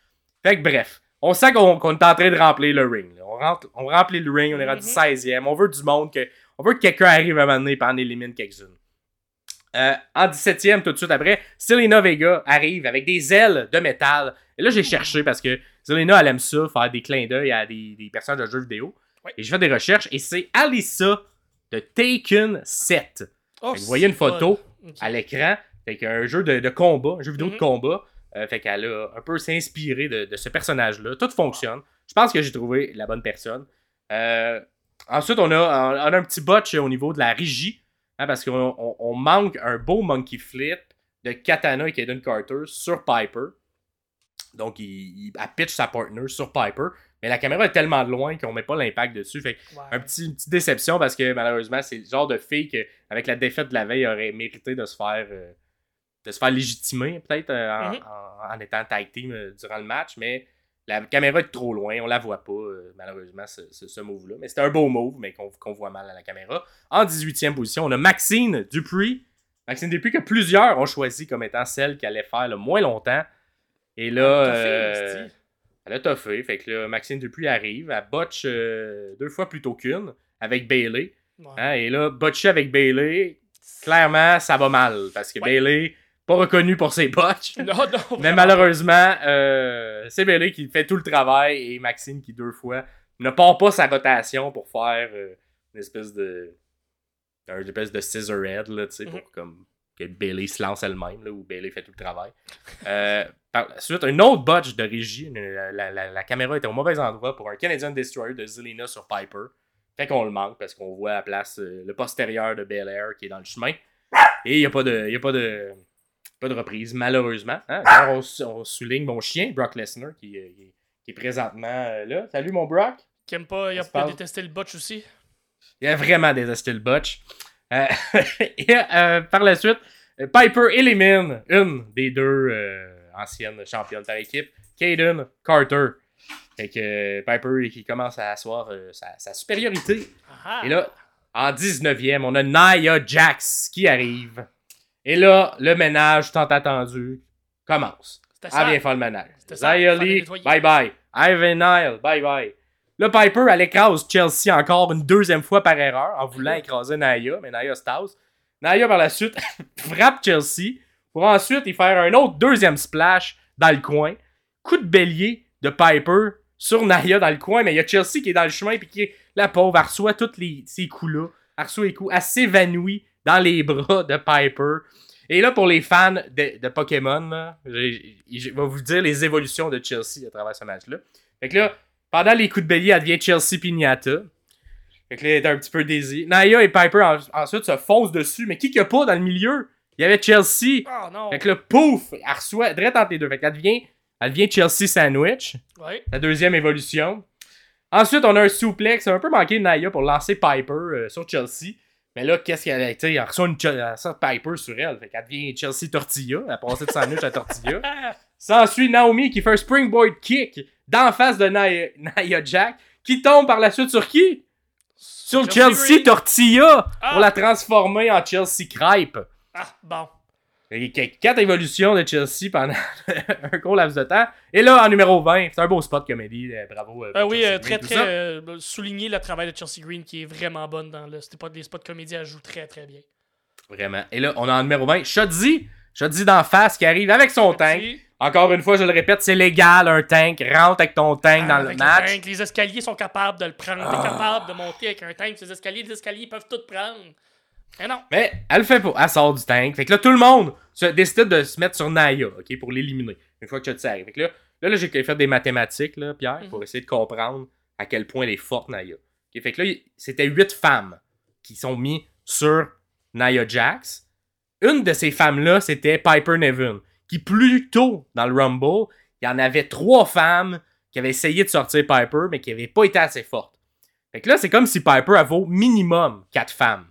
Fait que bref, on sent qu'on est en train de remplir le ring. On, rentre, on remplit le ring, on est rendu Mhm. 16e. On veut du monde, que, on veut que quelqu'un arrive à m'amener et en élimine quelques-unes. Euh, en 17e, tout de suite après, Selena Vega arrive avec des ailes de métal. Et là, j'ai cherché parce que Selena, elle aime ça, faire des clins d'œil à des, des personnages de jeux vidéo. Et je fais des recherches et c'est Alyssa de Taken 7. Oh, Fait que vous voyez une photo à l'écran. Fait qu'un jeu de, de combat, un jeu vidéo de Mhm. combat. Euh, fait qu'elle a un peu s'inspirer de, de ce personnage-là. Tout fonctionne. Je pense que j'ai trouvé la bonne personne. Euh, ensuite, on a, on a un petit botch au niveau de la régie. Hein, parce qu'on on- on manque un beau monkey flip de Katana et Kaden Carter sur Piper. Donc, il, il elle pitch sa partner sur Piper. Mais la caméra est tellement loin qu'on met pas l'impact dessus. Fait un petit, une petite déception parce que malheureusement, c'est le genre de fille que, avec la défaite de la veille, aurait mérité de se faire, euh, de se faire légitimer, peut-être, euh, en, Mhm. en- en étant tag team euh, durant le match. Mais la caméra est trop loin, on la voit pas, euh, malheureusement, ce, ce- ce move-là. Mais c'était un beau move, mais qu'on voit mal à la caméra. En 18e position, on a Maxine Dupree. Maxine Dupree que plusieurs ont choisi comme étant celle qui allait faire le moins longtemps. Et là, Ah, t'as fait, euh, esti. elle a toffé. Fait que là, Maxine Dupuis arrive. Elle botch euh, deux fois plutôt qu'une avec Bailey. Ouais. Hein, et là, botché avec Bailey, clairement, ça va mal. Parce que Ouais. Bailey, pas reconnu pour ses botches. Non, non. Mais malheureusement, euh, c'est Bailey qui fait tout le travail et Maxine qui, deux fois, ne part pas sa rotation pour faire euh, une espèce de. une espèce de scissor head, là, tu sais, pour Mhm. comme que Bailey se lance elle-même, là, où Bailey fait tout le travail. Euh, par la suite, un autre botch de régie. La, la- la- la caméra était au mauvais endroit pour un Canadian Destroyer de Zelina sur Piper. Fait qu'on le manque parce qu'on voit à la place euh, le postérieur de Bel Air qui est dans le chemin. Et il n'y a pas de. il y a pas de pas de reprise, malheureusement. Hein? D'ailleurs, on, souligne mon chien, Brock Lesnar, qui, euh, qui est- qui est présentement euh, là. Salut, mon Brock. Qui aime pas, il a pas détesté le botch aussi. Il a vraiment détesté le botch. Euh, et euh, par la suite, Piper élimine une des deux euh, anciennes championnes par équipe, Kaden Carter. Fait que Piper qui commence à asseoir sa, sa supériorité. Ah, Et là, en 19e, on a Nia Jax qui arrive. Et là, le ménage tant attendu commence. ça. viens faire le ménage. Nettoyer. bye bye. Ivan Nile, bye bye. Là, Piper, elle écrase Chelsea encore une deuxième fois par erreur en voulant écraser Naya, mais Naya se tasse. Naya, par la suite, frappe Chelsea pour ensuite y faire un autre deuxième splash dans le coin. Coup de bélier de Piper sur Naya dans le coin, mais il y a Chelsea qui est dans le chemin puis qui, la pauvre, elle reçoit tous les, ces coups-là. Elle reçoit les coups, elle s'évanouit dans les bras de Piper. Et là, pour les fans de, de Pokémon, là, je vais vous dire les évolutions de Chelsea à travers ce match-là. Fait que là, pendant les coups de bélier, elle devient Chelsea Pignata. Fait que là, elle est un petit peu désir. Naya et Piper en- ensuite se foncent dessus. Mais qui qu'il y a pas dans le milieu? Il y avait Chelsea. Ah non. Fait que là, pouf! Elle reçoit direct entre les deux. Fait qu'elle devient, elle devient Chelsea Sandwich. Ouais. La deuxième évolution. Ensuite, on a un suplex. Ça a un peu manqué de Naya pour lancer Piper euh, sur Chelsea. Mais là, qu'est-ce qu'elle a été? Elle reçoit une elle reçoit Piper sur elle. Fait qu'elle devient Chelsea Tortilla. Elle a passé de sandwich à Tortilla. Ah, S'ensuit Naomi qui fait un springboard kick d'en face de Nia Jack. Qui tombe par la suite sur qui? Sur Chelsea, Green. Tortilla. Ah. Pour la transformer en Chelsea Crêpe. Ah, bon. Quatre évolutions de Chelsea pendant un court laps de temps. Et là, en numéro 20, c'est un beau spot comédie. euh, Bravo. euh, Ah oui, euh, très très euh, souligner le travail de Chelsea Green qui est vraiment bonne dans le. C'était pas des spots comédie, elle joue très très bien. Vraiment. Et là, on a en numéro 20, Shodzi. Shodzi d'en face qui arrive avec son tank. Encore une fois, je le répète, c'est légal un tank. Rentre avec ton tank Ah, dans le avec match. tank, les escaliers sont capables de le prendre. T'es Ah. capable de monter avec un tank. Ces escaliers, les escaliers peuvent tout prendre. Mais non. Mais elle le fait pas. Elle sort du tank. Fait que là, tout le monde se décide de se mettre sur Naya, OK, pour l'éliminer. Une fois que Shodzi arrive. Fait que là, là, là, j'ai fait des mathématiques, là, Pierre, pour Mhm. essayer de comprendre à quel point elle est forte, Naya. Fait que là, c'était huit femmes qui sont mises sur Nia Jax. Une de ces femmes-là, c'était Piper Nevin, qui plus tôt dans le Rumble, il y en avait trois femmes qui avaient essayé de sortir Piper, mais qui n'avaient pas été assez fortes. Fait que là, c'est comme si Piper elle vaut minimum quatre femmes.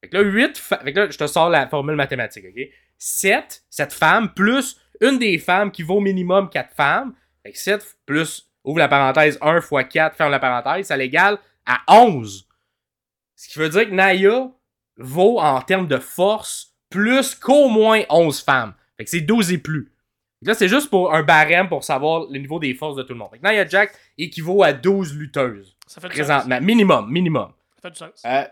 Fait que là, 8 fa- Fait que là, je te sors la formule mathématique, OK? 7, 7 femmes, plus une des femmes qui vaut minimum 4 femmes. Fait que 7 plus, ouvre la parenthèse, 1 fois 4, ferme la parenthèse, ça l'égale à 11. Ce qui veut dire que Naya vaut en termes de force plus qu'au moins 11 femmes. Fait que c'est 12 et plus. Fait que là, c'est juste pour un barème pour savoir le niveau des forces de tout le monde. Fait que Nia Jax équivaut à 12 lutteuses. Ça fait du Présentement. Minimum, minimum. sens. Ça fait du sens. Euh,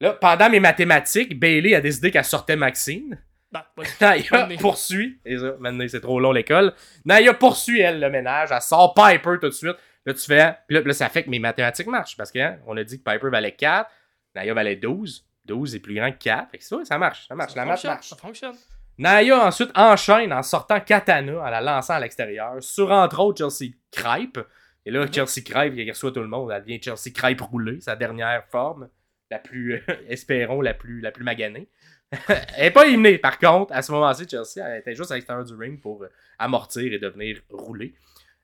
là, pendant mes mathématiques, Bailey a décidé qu'elle sortait Maxine. Voilà. Naya poursuit. Et ça, maintenant, c'est trop long l'école. Naya poursuit, elle, le ménage. Elle sort Piper tout de suite. Là, tu fais. Puis là, là, ça fait que mes mathématiques marchent. Parce que hein, a dit que Piper valait 4. Naya valait 12. 12 est plus grand que 4. Fait que ça, ça marche. Ça marche. Ça la marche. Ça fonctionne. Naya ensuite enchaîne en sortant Katana, en la lançant à l'extérieur, sur entre autres Chelsea Crêpe. Et là, Mhm. Chelsea Crêpe, il reçoit tout le monde. Elle devient Chelsea Crêpe roulée, sa dernière forme, la plus, euh, espérons, la plus, la plus maganée. elle n'est pas éliminée, par contre, à ce moment-ci, Chelsea, elle était juste à l'extérieur du ring pour euh, amortir et devenir roulée.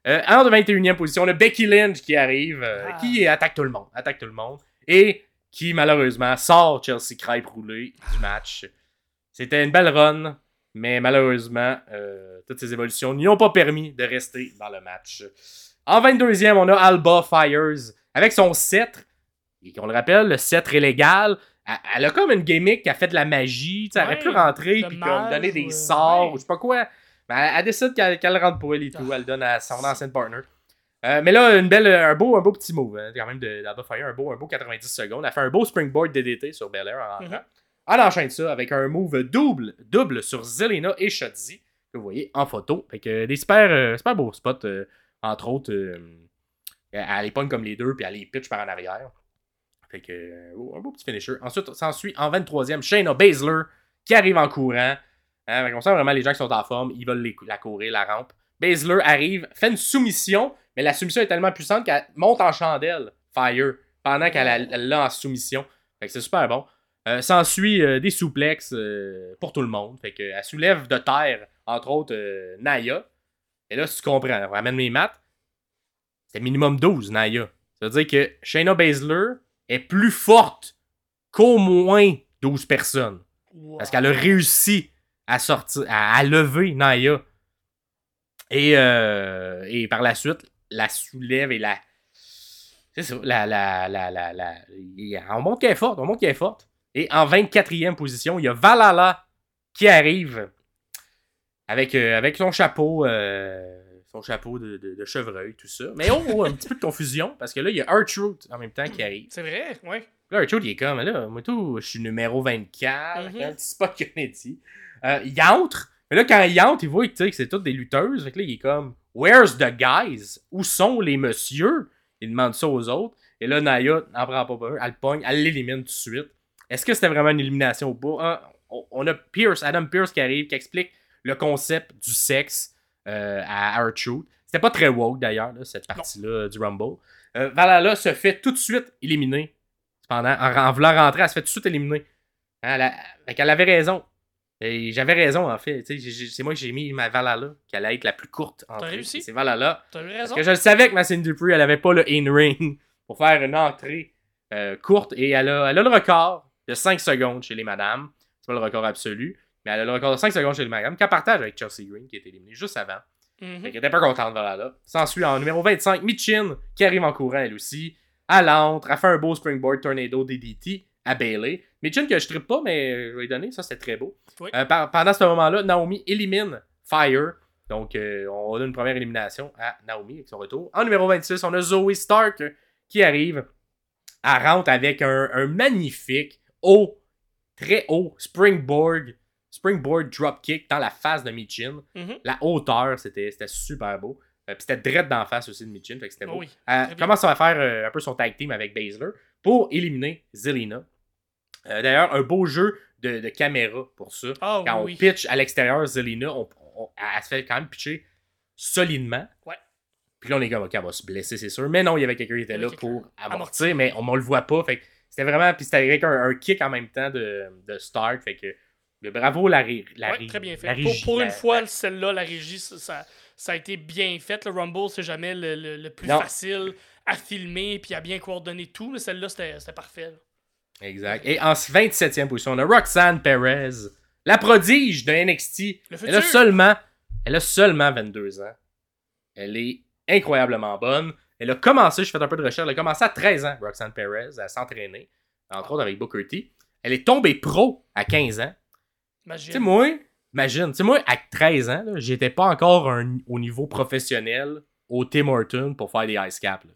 Euh, en de 21e position, on a Becky Lynch qui arrive, euh, Ah. qui attaque tout le monde, attaque tout le monde, et qui malheureusement sort Chelsea Crêpe roulée du match. C'était une belle run, mais malheureusement, euh, toutes ces évolutions n'y ont pas permis de rester dans le match. En 22e, on a Alba Fires avec son cètre. Et qu'on le rappelle, le cètre est légal. Elle, a comme une gimmick qui a fait de la magie. tu sais, Elle aurait Ouais, pu rentrer puis comme donner des euh, sorts ouais. ou je sais pas quoi. Mais elle, elle décide qu'elle qu'elle rentre pour elle et tout. Ah. Elle donne à son ancienne partner. Euh, mais là, une belle, un, beau, un beau petit move, hein, quand même, de d'Alba Fire, un beau, un beau 90 secondes. Elle a fait un beau springboard DDT sur Belair en rentrant. Mhm. Elle enchaîne ça avec un move double, double sur Zelina et Shotzi, que vous voyez en photo. Fait que des super, euh, super beaux spots, euh, entre autres. elle les pogne comme les deux, puis elle les pitch par en arrière. Fait que, euh, un beau petit finisher. Ensuite, s'ensuit en 23e Shayna Baszler, qui arrive en courant. Hein, qu'on sent vraiment les gens qui sont en forme, ils veulent la courir, la rampe. Baszler arrive, fait une soumission, mais la soumission est tellement puissante qu'elle monte en chandelle, Fire, pendant qu'elle l'a en soumission. Fait que c'est super bon. Euh, S'ensuit euh, des souplexes euh, pour tout le monde. Fait elle soulève de terre, entre autres, euh, Naya. Et là, si tu comprends, on ramène mes maths. C'est minimum 12, Naya. Ça veut dire que Shayna Baszler est plus forte qu'au moins 12 personnes. Wow. Parce qu'elle a réussi à sortir, à, à lever Naya. Et, euh, et par la suite, la soulève et la. C'est ça, la. la, la, la, on montre qu'elle est forte, on montre qu'elle est forte. Et en 24e position, il y a Valhalla qui arrive avec, euh, avec son chapeau. euh, son chapeau de, de- de chevreuil, tout ça. Mais oh, un petit peu de confusion, parce que là, il y a Artruth en même temps qui arrive. C'est vrai, ouais. Là, Arthur, il est comme, là, moi, tout, je suis numéro 24, Mhm. avec un petit spot Kennedy. Euh, il entre, mais là, quand il entre, il voit sais, que c'est toutes des lutteuses. Fait que là, il est comme, Where's the guys? Où sont les messieurs? Il demande ça aux autres. Et là, Naya n'en prend pas peur, elle le pogne, elle l'élimine tout de suite. Est-ce que c'était vraiment une élimination ou pas? On- on a Pierce, Adam Pierce qui arrive, qui explique le concept du sexe euh, à R-Truth. C'était pas très woke d'ailleurs, cette partie-là du Rumble. Euh, Valhalla se fait tout de suite éliminer. Cependant, en, en voulant rentrer, elle se fait tout de suite éliminer. Hein, Elle, a- qu'elle avait raison. Et j'avais raison, en fait. C'est moi que j'ai mis ma Valhalla, qui allait être la plus courte. entrée. réussi? C'est Valhalla. T'as eu Parce raison. que je le savais que Massine Dupree, elle avait pas le in-ring pour faire une entrée euh, courte. Et elle a, elle a le record de 5 secondes chez les madames. C'est pas le record absolu. Mais elle a le record de 5 secondes chez les madames, qu'elle partage avec Chelsea Green, qui été éliminée juste avant. Fait qu'elle était pas contente, voilà là. S'ensuit en numéro 25, Michin, qui arrive en courant elle aussi. Elle entre, elle fait un beau springboard tornado DDT à Bailey. Michin que je trippe pas, mais je vais lui donner, ça c'était très beau. Oui. Euh, pendant ce moment-là, Naomi élimine Fire. Donc euh, on a une première élimination à Naomi avec son retour. En numéro 26, on a Zoe Stark qui arrive. Elle rentre avec un, un magnifique haut, très haut springboard, springboard dropkick dans la face de Michin. Mhm. La hauteur, c'était super beau. Euh, Puis c'était direct d'en face aussi de Michin, fait que c'était beau. Oui. Elle commence à faire euh, un peu son tag team avec Baszler pour éliminer Zelina? Euh, D'ailleurs, un beau jeu de, de caméra pour ça. Ah Quand oui, on pitch à l'extérieur Zelina, on, on- elle se fait quand même pitcher solidement. Ouais. Puis là, on est comme, ok, elle va se blesser, c'est sûr. Mais non, il y avait quelqu'un qui était là pour amortir, mais on, on le voit pas. Fait que c'était vraiment. Puis c'était avec un, un kick en même temps de, de Stark. Fait que mais bravo la, ré- la Ouais, ré- très bien fait. la Pour, régie, pour la- une fois, celle-là, la régie, ça, a été bien fait. Le Rumble, c'est jamais le, le- le plus Non. facile à filmer puis à bien coordonner tout. Mais celle-là, c'était parfait. là. Exact. Et en 27e position, on a Roxanne Perez, la prodige de NXT. Le Elle a seulement, elle a seulement 22 ans. Elle est incroyablement bonne. Elle a commencé, je fais un peu de recherche, elle a commencé à 13 ans, Roxanne Perez, à s'entraîner, entre autres avec Booker T. Elle est tombée pro à 15 ans. Imagine. Tu sais, moi, imagine, tu sais, moi, à 13 ans, j'étais pas encore un- au niveau professionnel au Tim Horton pour faire des ice caps. là.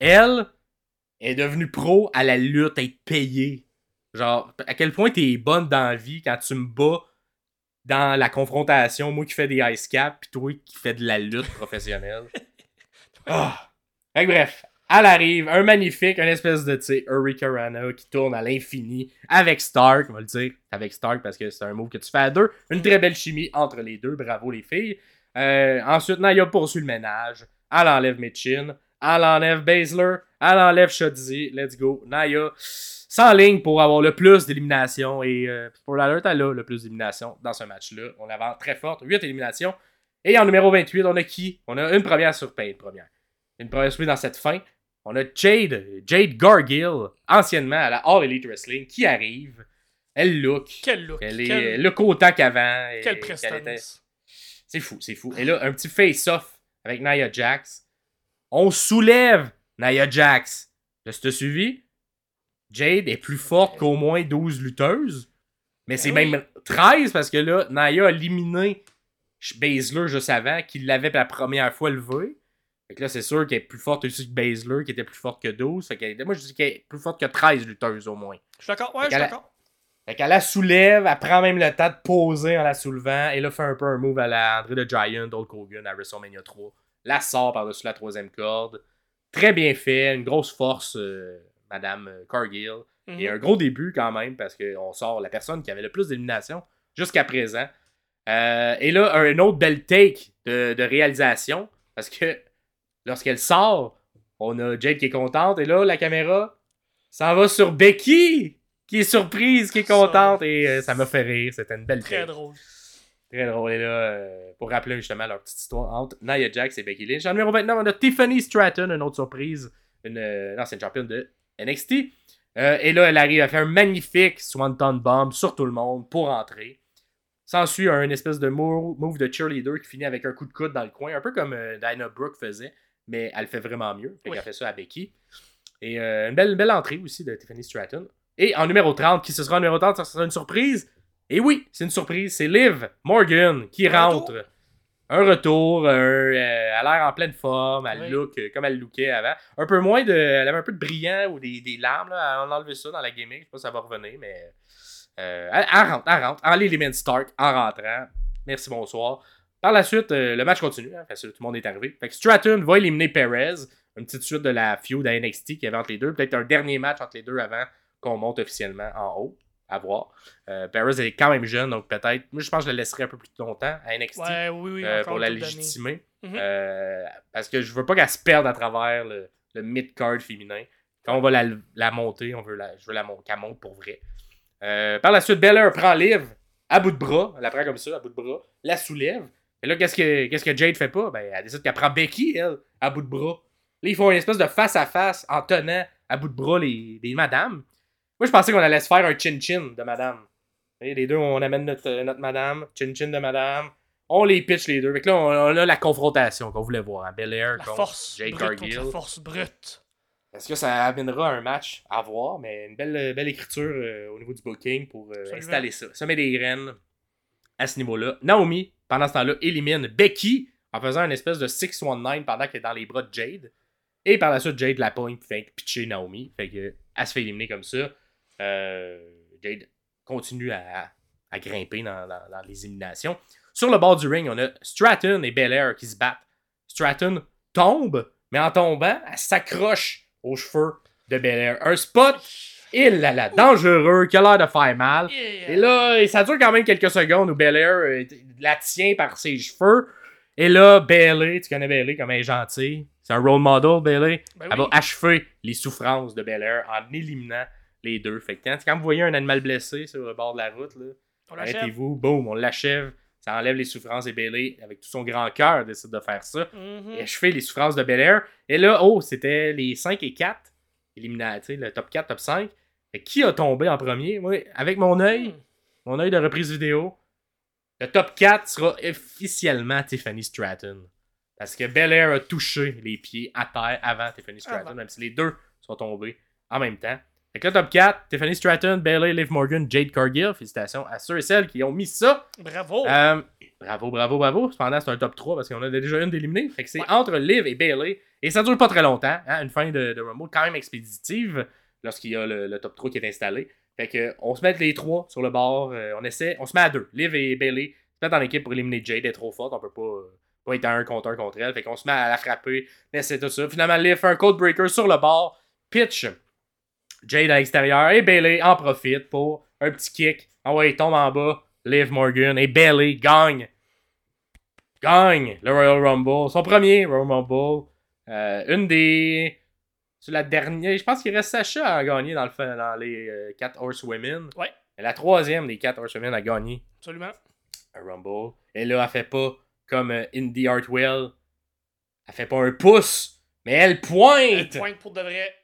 Elle est devenue pro à la lutte, à être payée. Genre, à quel point t'es bonne dans la vie quand tu me bats dans la confrontation, moi qui fais des ice caps, pis toi qui fais de la lutte professionnelle. Ah! Bref, elle arrive, un magnifique, un espèce de, tu sais, Rana qui tourne à l'infini avec Stark, on va le dire, avec Stark parce que c'est un move que tu fais à deux. Une très belle chimie entre les deux, bravo les filles. Euh, ensuite, Naya poursuit le ménage, elle enlève Mitchin, elle enlève Baszler, elle enlève Shotzi, let's go. Naya s'enligne pour avoir le plus d'éliminations et euh, pour l'alert, elle a le plus d'éliminations dans ce match-là. On avance très forte, 8 éliminations. Et en numéro 28, on a qui? On a une première surprise, une première. Une première surprise dans cette fin. On a Jade, Jade Gargill, anciennement à la All Elite Wrestling, qui arrive. Elle look. Quel look. Elle est quel, elle look autant qu'avant. quelle était- prestance. c'est fou, c'est fou. Et là, un petit face-off avec Nia Jax. On soulève Nia Jax. Tu as suivi? Jade est plus forte qu'au moins 12 lutteuses. Mais c'est Ben même 13 parce que là, Nia a éliminé Baszler juste avant, qu'il l'avait pour la première fois levé. Fait que là, c'est sûr qu'elle est plus forte aussi que Baszler, qui était plus forte que 12. Fait que, moi, je dis qu'elle est plus forte que 13 lutteuses au moins. Je suis d'accord, ouais, je suis d'accord. Fait qu'elle la soulève, elle prend même le temps de poser en la soulevant, et là, fait un peu un move à la André the Giant, Hulk Hogan à WrestleMania 3. La sort par-dessus la troisième corde. Très bien fait, une grosse force, euh, Madame euh, Cargill. Mhm. Et un gros début quand même, parce qu'on sort la personne qui avait le plus d'élimination jusqu'à présent. Euh, et là, un autre bel take de, de réalisation, parce que lorsqu'elle sort, on a Jade qui est contente, et là, la caméra s'en va sur Becky, qui est surprise, qui est contente, et euh, ça m'a fait rire. C'était une belle Très drôle. Très drôle. Et là, euh, pour rappeler justement leur petite histoire entre Nia Jax et Becky Lynch. En numéro 29, on a Tiffany Stratton, une autre surprise, une euh, ancienne championne de NXT. Euh, et là, elle arrive à faire un magnifique Swanton Bomb sur tout le monde pour entrer. S'ensuit un espèce de move, move de cheerleader qui finit avec un coup de coude dans le coin, un peu comme Dinah Brooke faisait, mais elle fait vraiment mieux. Fait Oui. qu'elle fait ça à Becky. Et euh, une, belle, belle entrée aussi de Tiffany Stratton. Et en numéro 30, qui ce sera en numéro 30, ça sera une surprise. Et oui, c'est une surprise, c'est Liv Morgan qui Un rentre. Un retour, un, euh, elle a l'air en pleine forme, elle Oui. look euh, comme elle lookait avant. Un peu moins de. Elle avait un peu de brillant ou des, des larmes, là. On a enlevé ça dans la gaming, je sais pas si ça va revenir, mais. euh, elle, elle rentre, elle rentre. En l'Element Stark, en rentrant. Merci, bonsoir. Par la suite, euh, le match continue, hein, parce que tout le monde est arrivé. Fait que Stratton va éliminer Perez. Une petite suite de la feud à NXT qu'il y avait entre les deux. Peut-être un dernier match entre les deux avant qu'on monte officiellement en haut. À voir. Euh, Perez est quand même jeune, donc peut-être. Moi, je pense que je le laisserai un peu plus longtemps à NXT Ouais, oui, oui. euh, pour la légitimer. Mhm. Euh, parce que je veux pas qu'elle se perde à travers le, le mid-card féminin. Quand on va la, la monter, on veut la, je veux la qu'elle monte pour vrai. Par la suite, Belair prend Liv à bout de bras. Elle la prend comme ça, à bout de bras. La soulève. Et là, qu'est-ce que, qu'est-ce que Jade fait pas? Ben, elle décide qu'elle prend Becky, elle, à bout de bras. Là, ils font une espèce de face-à-face en tenant à bout de bras les, les madames. Moi, je pensais qu'on allait se faire un chin-chin de madame. Et les deux, on amène notre, euh, notre madame, chin-chin de madame. On les pitch les deux. Fait que là, on, on a la confrontation qu'on voulait voir. Hein? Belair La contre force Jade brute Cargill. contre la force brute. Est-ce que ça amènera un match à voir? Mais une belle, belle écriture euh, au niveau du booking pour euh, installer ça. Ça met des graines à ce niveau-là. Naomi, pendant ce temps-là, élimine Becky en faisant une espèce de 619 pendant qu'elle est dans les bras de Jade. Et par la suite, Jade la puis fait pitcher Naomi. Fait que elle se fait éliminer comme ça. Euh, Jade continue à, grimper dans, dans- dans les éliminations. Sur le bord du ring, on a Stratton et Belair qui se battent. Stratton tombe, mais en tombant, elle s'accroche aux cheveux de Belair. Un spot, il là là, dangereux, qui a l'air de faire mal. Yeah. Et là, et ça dure quand même quelques secondes où Belair euh, la tient par ses cheveux. Et là, Bailey, tu connais Bailey comme elle est gentille. C'est un role model, Bailey. Ben Elle oui. va achever les souffrances de Belair en éliminant les deux. Fait que quand, quand vous voyez un animal blessé sur le bord de la route, arrêtez-vous, boum, on l'achève. Ça enlève les souffrances et Bailey, avec tout son grand cœur, décide de faire ça. Mhm. Et achever les souffrances de Belair. Et là, oh, c'était les 5 et 4. Éliminat, tu sais, le top 4, top 5. Et qui a tombé en premier? Moi, avec mon œil, Hmm. mon œil de reprise vidéo, le top 4 sera officiellement Tiffany Stratton. Parce que Belair a touché les pieds à terre avant Tiffany Stratton, Avant. même si les deux sont tombés en même temps. Fait que le top 4, Tiffany Stratton, Bailey, Liv Morgan, Jade Cargill. Félicitations à ceux et celles qui ont mis ça. Bravo. Euh, bravo, bravo, bravo. Cependant, c'est un top 3 parce qu'on a déjà une d'éliminée. Fait que c'est Ouais. entre Liv et Bailey. Et ça dure pas très longtemps. hein, Une fin de, de Rumble quand même expéditive lorsqu'il y a le, le top 3 qui est installé. Fait que on se met les trois sur le bord. euh, on essaie. On se met à deux. Liv et Bailey se mettent en équipe pour éliminer Jade. Elle est trop forte. On peut pas, pas être à un contre un contre elle. Fait qu'on se met à la frapper. Mais c'est tout ça. Finalement, Liv fait un code breaker sur le bord. Pitch. Jade à l'extérieur. Et Bailey en profite pour un petit kick. Ah ouais, il tombe en bas. Liv Morgan et Bailey gagne. Gagne le Royal Rumble. Son premier Royal Rumble. Euh, une des. C'est la dernière. Je pense qu'il reste Sacha à gagner dans, le, dans les 4 Horsewomen. Ouais. Mais la troisième des 4 Horsewomen a gagné Absolument. un Rumble. Et là, elle fait pas comme euh, Indy Hartwell. Elle fait pas un pouce, mais elle pointe. Pointe pour de vrai.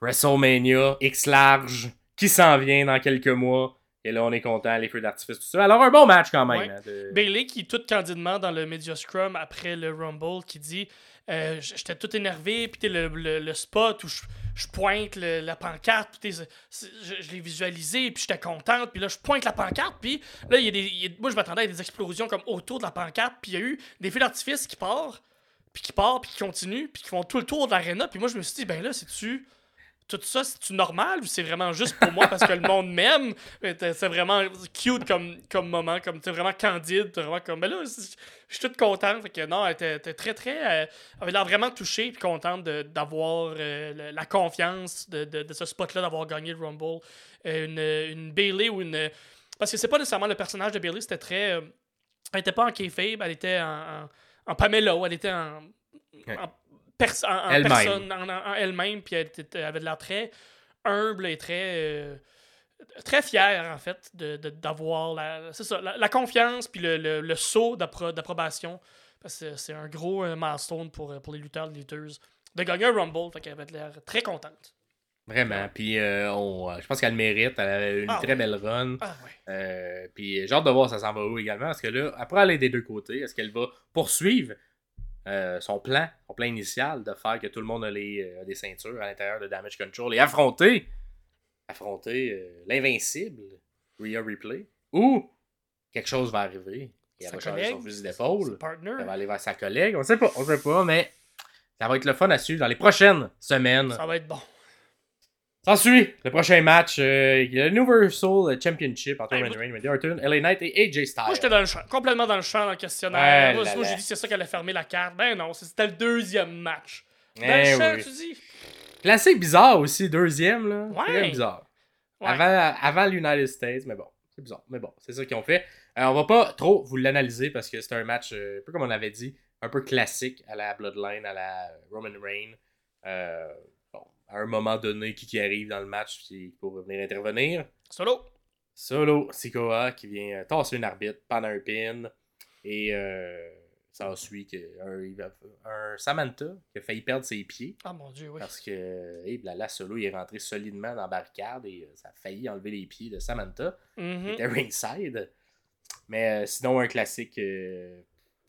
WrestleMania, X large, qui s'en vient dans quelques mois. Et là, on est content, les feux d'artifice, tout ça. Alors, un bon match quand même. Ouais. hein, de- Bailey qui tout candidement dans le Media Scrum après le Rumble qui dit euh, j'étais tout énervé puis t'es le, le, le spot où je, je pointe le- la pancarte puis je, je l'ai visualisé puis j'étais contente puis là je pointe la pancarte puis là il y a des il y a- moi je m'attendais à des explosions comme autour de la pancarte puis il y a eu des feux d'artifice qui partent puis qui part, puis qui continue, puis qui font tout le tour de l'aréna. Puis moi, je me suis dit, ben là, c'est-tu. Tout ça, c'est-tu normal ou c'est vraiment juste pour moi parce que le monde m'aime? Euh, C'est vraiment cute comme, comme moment, comme t'es vraiment candide, vraiment comme. Ben là, c'est- je suis toute contente. Que non, elle était, très, très. euh, elle avait l'air vraiment touchée puis contente d'avoir euh, la confiance de, de- ce spot-là, d'avoir gagné le Rumble. Une, une Bailey ou une. Parce que c'est pas nécessairement le personnage de Bailey, c'était très. elle était pas en kayfabe, elle était en, en, en elle était en, pers- en- en Elle-même. personne, en, en- elle-même, puis elle, elle avait de l'air très humble et très. euh, très fière, en fait, de- de- d'avoir la, ça, la, la confiance puis le, le, le saut d'appro- d'approbation. Parce que c'est un gros euh, milestone pour, euh, pour les lutteurs et les lutteuses. De gagner un Rumble, fait qu'elle avait l'air très contente. Vraiment. Puis euh, on, je pense qu'elle le mérite. Elle a une Ah très ouais. belle run. Ah ouais. Euh, puis j'ai hâte de voir ça s'en va où également. Parce que là, après aller des deux côtés, est-ce qu'elle va poursuivre euh, son plan, son plan initial de faire que tout le monde a, les, euh, a des ceintures à l'intérieur de Damage Control et affronter, affronter euh, l'invincible Rhea Ripley? Ou quelque chose va arriver et elle Sa va changer son fusil d'épaule. Elle va aller vers sa collègue. On sait pas, on sait pas, mais ça va être le fun à suivre dans les prochaines semaines. Ça va être bon. S'ensuit le prochain match, euh, il y a le Universal Championship entre Roman Reigns, Randy Orton, LA Knight et AJ Styles. Moi, j'étais dans le champ, complètement dans le champ dans le questionnaire. Ouais, moi, là, moi, là. j'ai dit c'est ça qu'elle a fermé la carte. Ben non, c'était le deuxième match. Dans Eh le champ, oui. tu dis. Classique bizarre aussi, deuxième, là. Ouais. Très bizarre. Ouais. Avant, avant l'United States, mais bon, c'est bizarre. Mais bon, c'est ça qu'ils ont fait. Euh, on va pas trop vous l'analyser parce que c'est un match, euh, un peu comme on avait dit, un peu classique à la Bloodline, à la Roman Reigns. Euh, à un moment donné, qui, qui arrive dans le match pour venir intervenir. Solo. Solo Sikoa qui vient euh, tasser une arbitre pendant un pin. Et euh, ça suit que un, il Samantha qui a failli perdre ses pieds. Ah mon dieu, oui. Parce que hey, là, là, Solo il est rentré solidement dans la barricade et euh, ça a failli enlever les pieds de Samantha. Mhm. qui était ringside. Mais euh, sinon, un classique. euh,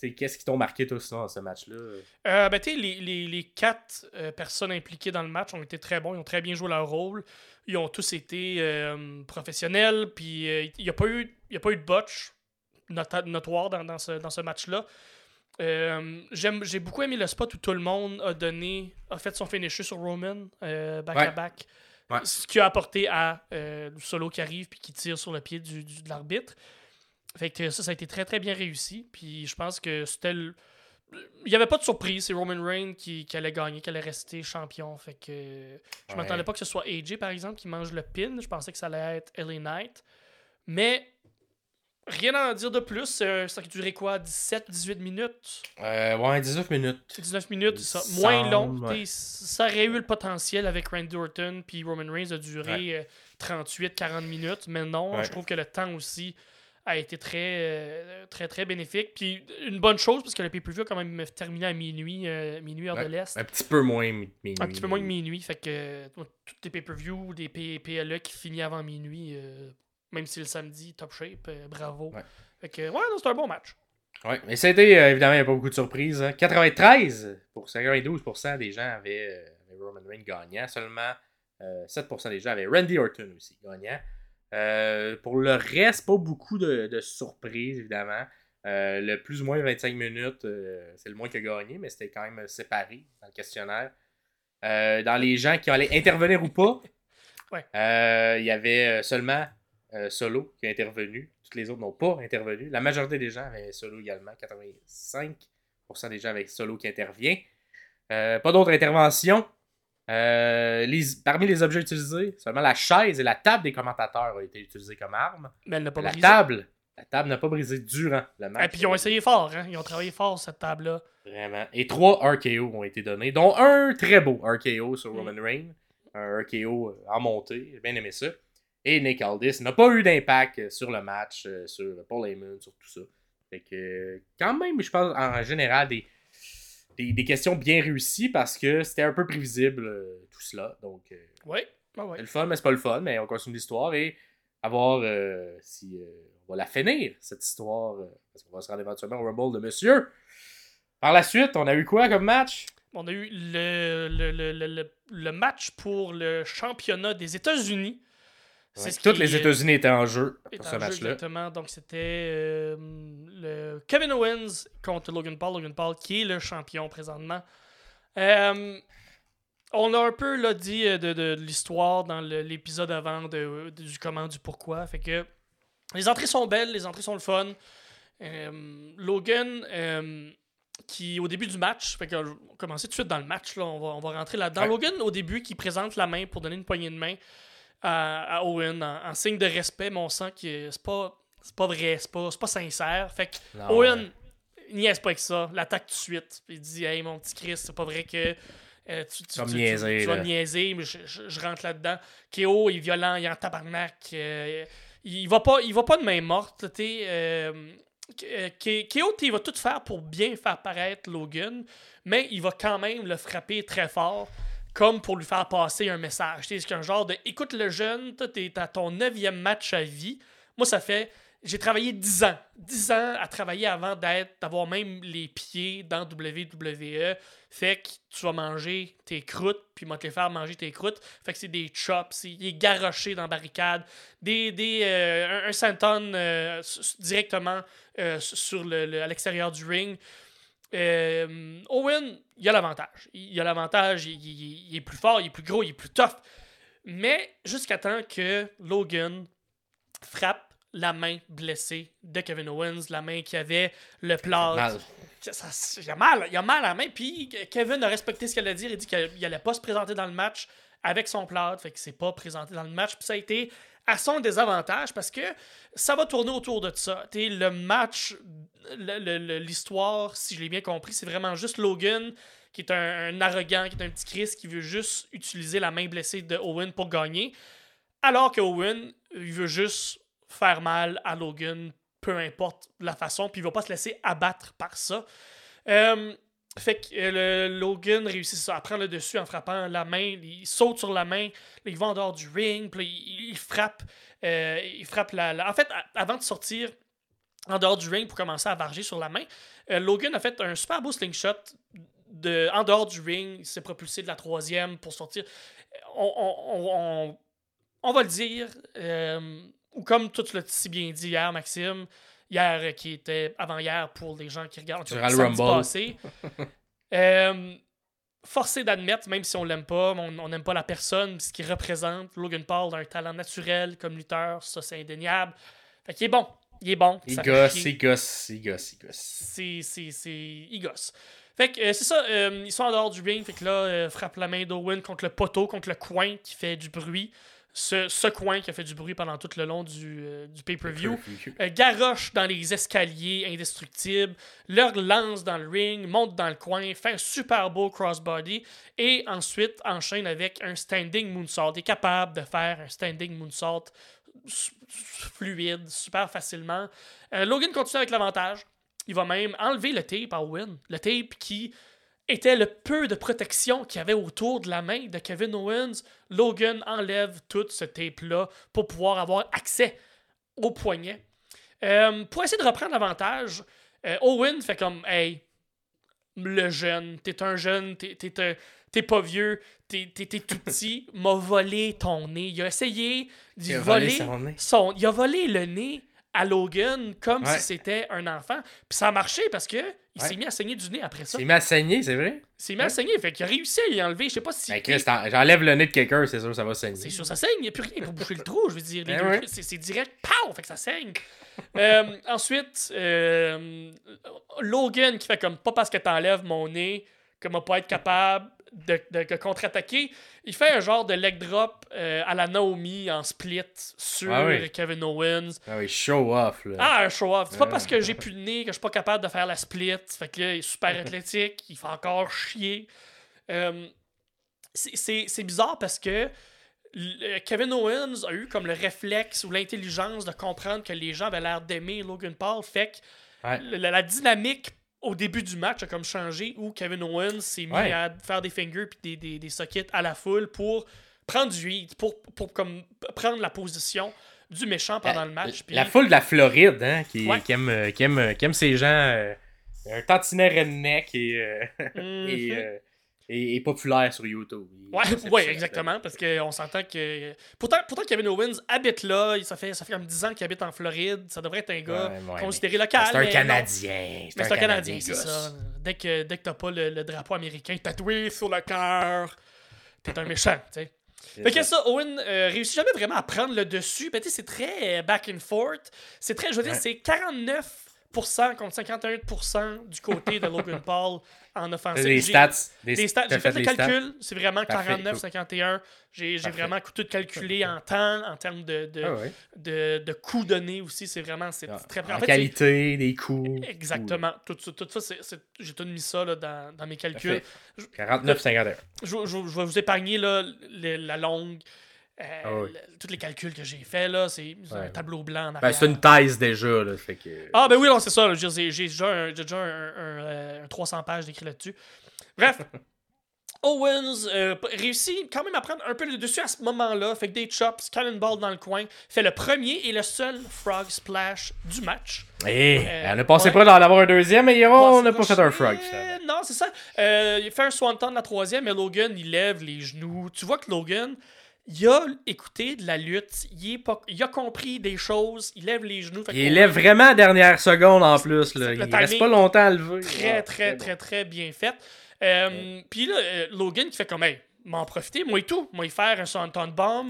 Qu'est-ce qui t'ont marqué sinon dans ce match-là? Euh, ben, les, les, les quatre euh, personnes impliquées dans le match ont été très bons. Ils ont très bien joué leur rôle. Ils ont tous été euh, professionnels. Puis il n'y a, pas eu- y a pas eu de botch notoire dans, dans ce, dans ce match-là. J'ai beaucoup aimé le spot où tout le monde a donné, a fait son finisher sur Roman, back Ouais. à back. Ouais. Ce qui a apporté à le solo qui arrive puis qui tire sur le pied du, du- de l'arbitre. Fait que ça, ça a été très très bien réussi. Puis je pense que c'était le- il n'y avait pas de surprise, c'est Roman Reigns qui, qui allait gagner, qui allait rester champion. Fait que je Ouais. m'attendais pas que ce soit AJ par exemple qui mange le pin. Je pensais que ça allait être LA Knight. Mais rien à en dire de plus. C'est- Ça a duré quoi? 17-18 minutes? Euh, ouais, 19 minutes. 19 minutes, ça, semble, moins long. ouais. Ça aurait eu le potentiel avec Randy Orton puis Roman Reigns a duré euh, 38-40 minutes. Mais non, Ouais. je trouve que le temps aussi a été très, euh, très, très bénéfique. Puis une bonne chose, parce que le pay-per-view a quand même terminé à minuit, euh, minuit heure de l'Est. Un petit peu moins mi- minuit. Un petit peu moins que minuit. Fait que euh, tous les pay-per-views, des PLE qui finissent avant minuit, euh, même si le samedi, top shape, euh, bravo. Ouais. Fait que, ouais, c'est un bon match. Ouais, mais ça a été, évidemment, il n'y a pas beaucoup de surprises. hein. 93% pour 92% des gens avaient, Roman Reigns gagnant. Seulement euh, 7% des gens avaient Randy Orton aussi gagnant. Euh, pour le reste, pas beaucoup de, de surprises, évidemment. Euh, le plus ou moins 25 minutes, euh, c'est le moins qui a gagné, mais c'était quand même séparé dans le questionnaire. Dans les gens qui allaient intervenir ou pas, Ouais. il y avait seulement Solo qui a intervenu. Toutes les autres n'ont pas intervenu. La majorité des gens avaient Solo également. 85% des gens avec Solo qui intervient. Pas d'autres interventions. Euh, les- parmi les objets utilisés, seulement la chaise et la table des commentateurs ont été utilisées comme armes. Mais elle n'a pas la brisé. table, la table n'a pas brisé durant le match. Et puis ils ont essayé fort, hein. Ils ont travaillé fort, cette table-là. Vraiment. Et trois RKO ont été donnés, dont un très beau RKO sur Mm. Roman Reigns. Un RKO en montée. J'ai bien aimé ça. Et Nick Aldis n'a pas eu d'impact sur le match, euh, sur Paul Heyman, sur tout ça. Fait que, euh, quand même, je pense, en général, des, des, des questions bien réussies parce que c'était un peu prévisible, euh, tout cela. Donc, euh, Ouais. Ah ouais. c'est le fun, mais c'est pas le fun, mais on continue l'histoire et à voir euh, si on va la finir, cette histoire, parce qu'on va se rendre éventuellement au Rumble de monsieur. Par la suite, on a eu quoi comme match? On a eu le, le, le- le match pour le championnat des États-Unis. Ouais, ce Toutes les États-Unis étaient en jeu pour ce match-là. Exactement. Donc, c'était euh, le Kevin Owens contre Logan Paul. Logan Paul qui est le champion présentement. Euh, on a un peu là, dit euh, de, de- de l'histoire dans l'épisode avant de, du comment, du pourquoi. Fait que les entrées sont belles, les entrées sont le fun. Euh, Logan, euh, qui au début du match, fait que, on va commencer tout de suite dans le match, là, on, va, on va rentrer là-dedans. Ouais. Logan, au début, qui présente la main pour donner une poignée de main à, à Owen en, en signe de respect, mais on sent que c'est pas, c'est pas vrai, c'est pas, c'est pas sincère. Fait que Non, Owen, ouais. niaise pas avec ça, l'attaque tout de suite. Il dit Hey, mon petit Chris, c'est pas vrai que. euh, tu, tu, vas me tu- niaiser, tu vas là. me niaiser, mais je, je- je rentre là-dedans. Il est violent, il est en tabarnak. euh, il, va pas, il va pas de main morte. euh, euh, K- KO, t'sais, il va tout faire pour bien faire paraître Logan, mais il va quand même le frapper très fort, comme pour lui faire passer un message. C'est un genre de écoute le jeune, t'es à ton neuvième match à vie. Moi, ça fait. J'ai travaillé 10 ans. 10 ans à travailler avant d'avoir même les pieds dans WWE. Fait que tu vas manger tes croûtes, puis moi te les faire manger tes croûtes. Fait que c'est des chops, il est garoché dans la barricade. Des, des, euh, un, un euh, directement euh, à l'extérieur du ring. Euh, Owen, il a l'avantage. Il a l'avantage, il, il- il est plus fort, il est plus gros, il est plus tough. Mais jusqu'à temps que Logan frappe la main blessée de Kevin Owens, la main qui avait le plâtre. Il, a mal, il a mal à la main. Puis Kevin a respecté ce qu'elle a dit. Il a dit qu'il allait pas se présenter dans le match avec son plâtre. Fait qu'il s'est pas présenté dans le match. Puis ça a été à son désavantage parce que ça va tourner autour de ça. Le match, l'histoire, si je l'ai bien compris, c'est vraiment juste Logan qui est un, un arrogant, qui est un petit Chris qui veut juste utiliser la main blessée de Owen pour gagner. Alors que Owen, il veut juste faire mal à Logan, peu importe la façon, puis il va pas se laisser abattre par ça. Euh, fait que euh, le Logan réussit à prendre le dessus en frappant la main. Il saute sur la main, il va en dehors du ring, puis il, frappe. euh, il la, En fait, avant de sortir en dehors du ring pour commencer à varger sur la main, euh, Logan a fait un super beau slingshot de, en dehors du ring. Il s'est propulsé de la troisième pour sortir. On, on- va le dire, ou comme tu l'as si bien dit hier, Maxime, hier euh, qui était avant-hier pour les gens qui regardent Durant le Rumble. passé. Euh, forcé d'admettre, même si on l'aime pas, on n'aime pas la personne, ce qu'il représente. Logan Paul a un talent naturel comme lutteur, ça c'est indéniable. Fait qu'il est bon. Il est bon. Il gosse, il gosse, il gosse, il gosse. c'est c'est c'est il gosse. Fait que euh, c'est ça, euh, ils sont en dehors du ring, fait que là euh, frappe la main d'Owen contre le poteau, contre le coin qui fait du bruit. Ce, ce coin qui a fait du bruit pendant tout le long du, euh, du pay-per-view. Euh, garoche dans les escaliers indestructibles, leur lance dans le ring, monte dans le coin, fait un super beau crossbody et ensuite enchaîne avec un standing moonsault. Il est capable de faire un standing moonsault fluide, super facilement. Euh, Logan continue avec l'avantage. Il va même enlever le tape à Owen. Le tape qui était le peu de protection qu'il y avait autour de la main de Kevin Owens. Logan enlève tout ce tape-là pour pouvoir avoir accès au poignet. Euh, pour essayer de reprendre l'avantage, euh, Owen fait comme Hey, le jeune, t'es un jeune, t'es, t'es un- t'es pas vieux, t'es, tout petit, m'a volé ton nez. Il a essayé d'y voler son nez. son- Il a volé le nez à Logan comme Ouais. si c'était un enfant. Puis ça a marché parce que il Ouais. s'est mis à saigner du nez après ça. C'est mis à saigner, c'est vrai? Il s'est mis à saigner. Fait qu'il a réussi à y enlever. Je sais pas si. Ben, Chris, j'enlève le nez de quelqu'un, c'est sûr, ça va saigner. C'est sûr, ça saigne. Il n'y a plus rien pour boucher le trou. Je veux dire, Ben c'est direct, pow! Fait que ça saigne. Euh, ensuite, euh, Logan qui fait comme pas parce que t'enlèves mon nez que m'a pas être capable de, de- de contre-attaquer. Il fait un genre de leg drop euh, à la Naomi en split sur Ah oui. Kevin Owens. Ah oui, show off, là. Ah, un show-off. C'est pas parce que j'ai plus de nez que je suis pas capable de faire la split. Fait que là, il est super athlétique, il fait encore chier. Euh, c'est- bizarre parce que le- Kevin Owens a eu comme le réflexe ou l'intelligence de comprendre que les gens avaient l'air d'aimer Logan Paul. Fait que Ouais. la, la dynamique au début du match a comme changé où Kevin Owens s'est mis Ouais. à faire des fingers puis des, des, des sockets à la foule pour prendre du heat, pour, pour comme prendre la position du méchant pendant le match. La foule de la Floride, hein, qui, Ouais. qui, aime, euh, qui, aime, euh, qui aime ces gens. euh, un tantinet redneck et, euh, Mhm. et, euh, est, est populaire sur YouTube. Ouais, ouais, exactement, parce qu'on s'entend que. Pourtant, pourtant, Kevin Owens habite là, ça fait, ça fait comme 10 ans qu'il habite en Floride, ça devrait être un gars Ouais, ouais, considéré local. C'est un. Canadien. C'est un Canadien, c'est ça. Dès que, dès que t'as pas le, le drapeau américain tatoué sur le cœur, t'es un méchant, tu sais. Fait que ça. Owen euh, réussit jamais vraiment à prendre le dessus. Ben, tu sais, c'est très euh, back and forth. C'est très, je veux dire, c'est 49% contre 51% du côté de Logan Paul en offensive. Des stats. des stats. t'as J'ai fait, le calcul, c'est vraiment Parfait, 49-51. J'ai vraiment tout calculé en temps, en termes de, de, Ah ouais. de, de coûts donnés aussi. C'est vraiment Ah, très En en fait, qualité, des coûts. c'est- Exactement. Tout, ça- tout j'ai tout mis ça là, dans, dans mes calculs. Parfait. 49-51. Je, je- je vais vous épargner là, la longue. Euh, Ah oui. le- tous les calculs que j'ai faits, là, c'est un tableau blanc en Ben, c'est une thèse déjà, là. Fait que. Ah, ben oui, non, c'est ça. J'ai déjà, un, déjà un, un- euh, un 300 pages d'écrit là-dessus. Bref, Owens euh, réussit quand même à prendre un peu le dessus à ce moment-là. Fait que des chops, cannonball dans le coin. Fait le premier et le seul frog splash du match. Eh, Euh, on a ouais. pas d'en avoir un deuxième, mais on n'a pas fait un frog. finalement. Non, c'est ça. Il fait un swanton de la troisième, mais Logan, il lève les genoux. Tu vois que Logan, il a écouté de la lutte. Il, est pas, il a compris des choses. Il lève les genoux. Il lève vraiment à la dernière seconde en plus. Là. Il reste pas longtemps à lever. Très, Ah, très, bon. très, très bien fait. Euh, Puis là, euh, Logan qui fait comme, hey, m'en profiter, moi et tout. Moi, y faire un swanton bomb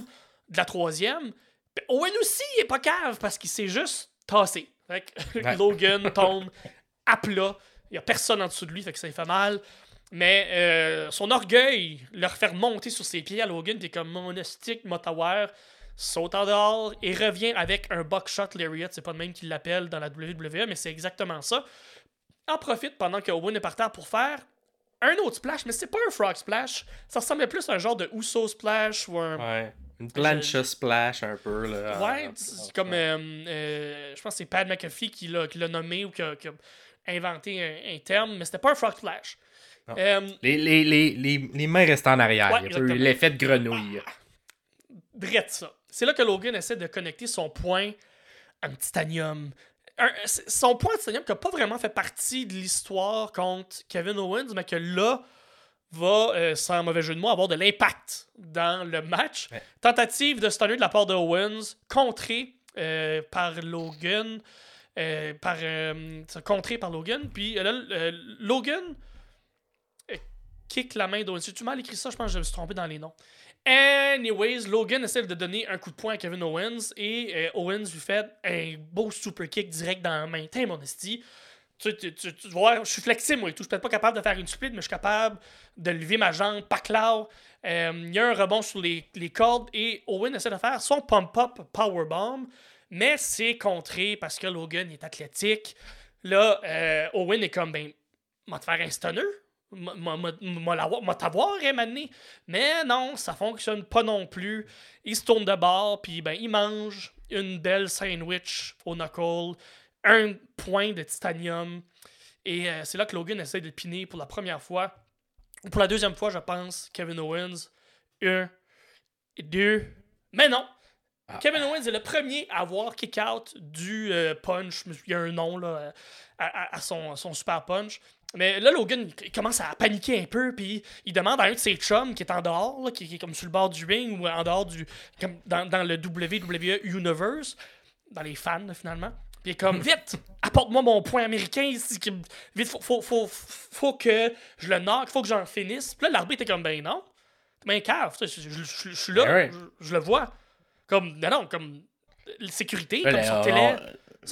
de la troisième. Puis Owen aussi, il est pas cave parce qu'il s'est juste tassé. Fait que Ouais. Logan tombe à plat. Il y a personne en dessous de lui, fait que ça lui fait mal. Mais euh, son orgueil le refaire monter sur ses pieds à Logan, t'es comme monostique, motaware, saute en dehors et revient avec un buckshot lariat. C'est pas le même qu'il l'appelle dans la WWE, mais c'est exactement ça. En profite pendant que Owen est par terre pour faire un autre splash, mais c'est pas un frog splash. Ça ressemblait plus à un genre de Uso splash ou un. Ouais. Une plancha splash un peu. Là, Ouais, en- c'est en- comme. euh, euh, je pense que c'est Pat McAfee qui l'a qui l'a nommé ou qui a, qui a inventé un, un terme, mais c'était pas un frog splash. Non. Euh, Les, les, les, les, les mains restent en arrière. Ouais, l'effet de grenouille. drette ça. C'est là que Logan essaie de connecter son point titanium. Un- c'est- son point en titanium qui n'a pas vraiment fait partie de l'histoire contre Kevin Owens, mais que là va, euh, sans mauvais jeu de mots, avoir de l'impact dans le match. Ouais. Tentative de stunner de la part de Owens, contrée euh, par Logan. euh, par, contrée par Logan. Puis là, Logan kick la main d'Owens. J'ai-tu mal écrit ça? Je pense que je me suis trompé dans les noms. Anyways, Logan essaie de donner un coup de poing à Kevin Owens et euh, Owens lui fait un beau super kick direct dans la main. Tiens, mon esti. Tu, tu, vois, je suis flexible, moi et tout. Je suis peut-être pas capable de faire une split, mais je suis capable de lever ma jambe, pas clair. Euh, Il y a un rebond sur les, cordes et Owen essaie de faire son pump-up powerbomb, mais c'est contré parce que Logan est athlétique. Là, euh, Owen est comme, ben, m'a te faire un stunner. M'a- t'avoir, hein, mané. Mais non, ça fonctionne pas non plus. Il se tourne de bord, puis ben, il mange une belle sandwich au knuckle, un point de titanium. Et euh, c'est là que Logan essaie de le piner pour la première fois. Ou pour la deuxième fois, je pense, Kevin Owens. Un, deux. Mais non! Ah. Kevin Owens est le premier à avoir kick-out du euh, punch. Il y a un nom là, à, à- à son, son super punch. Mais là, Logan il commence à paniquer un peu, puis il demande à un de ses chums qui est en dehors, là, qui, qui est comme sur le bord du ring ou en dehors du. comme dans, dans le WWE Universe, dans les fans finalement. Puis il est comme, vite, apporte-moi mon point américain ici. qui- Vite, faut, faut, faut, faut que je le knock, faut que j'en finisse. Puis là, l'arbitre était comme, ben non. Bien cave, je, je- je- je- je suis là, Ben je, le vois. Comme, non, non, comme, sécurité, comme Ben, sur on- télé.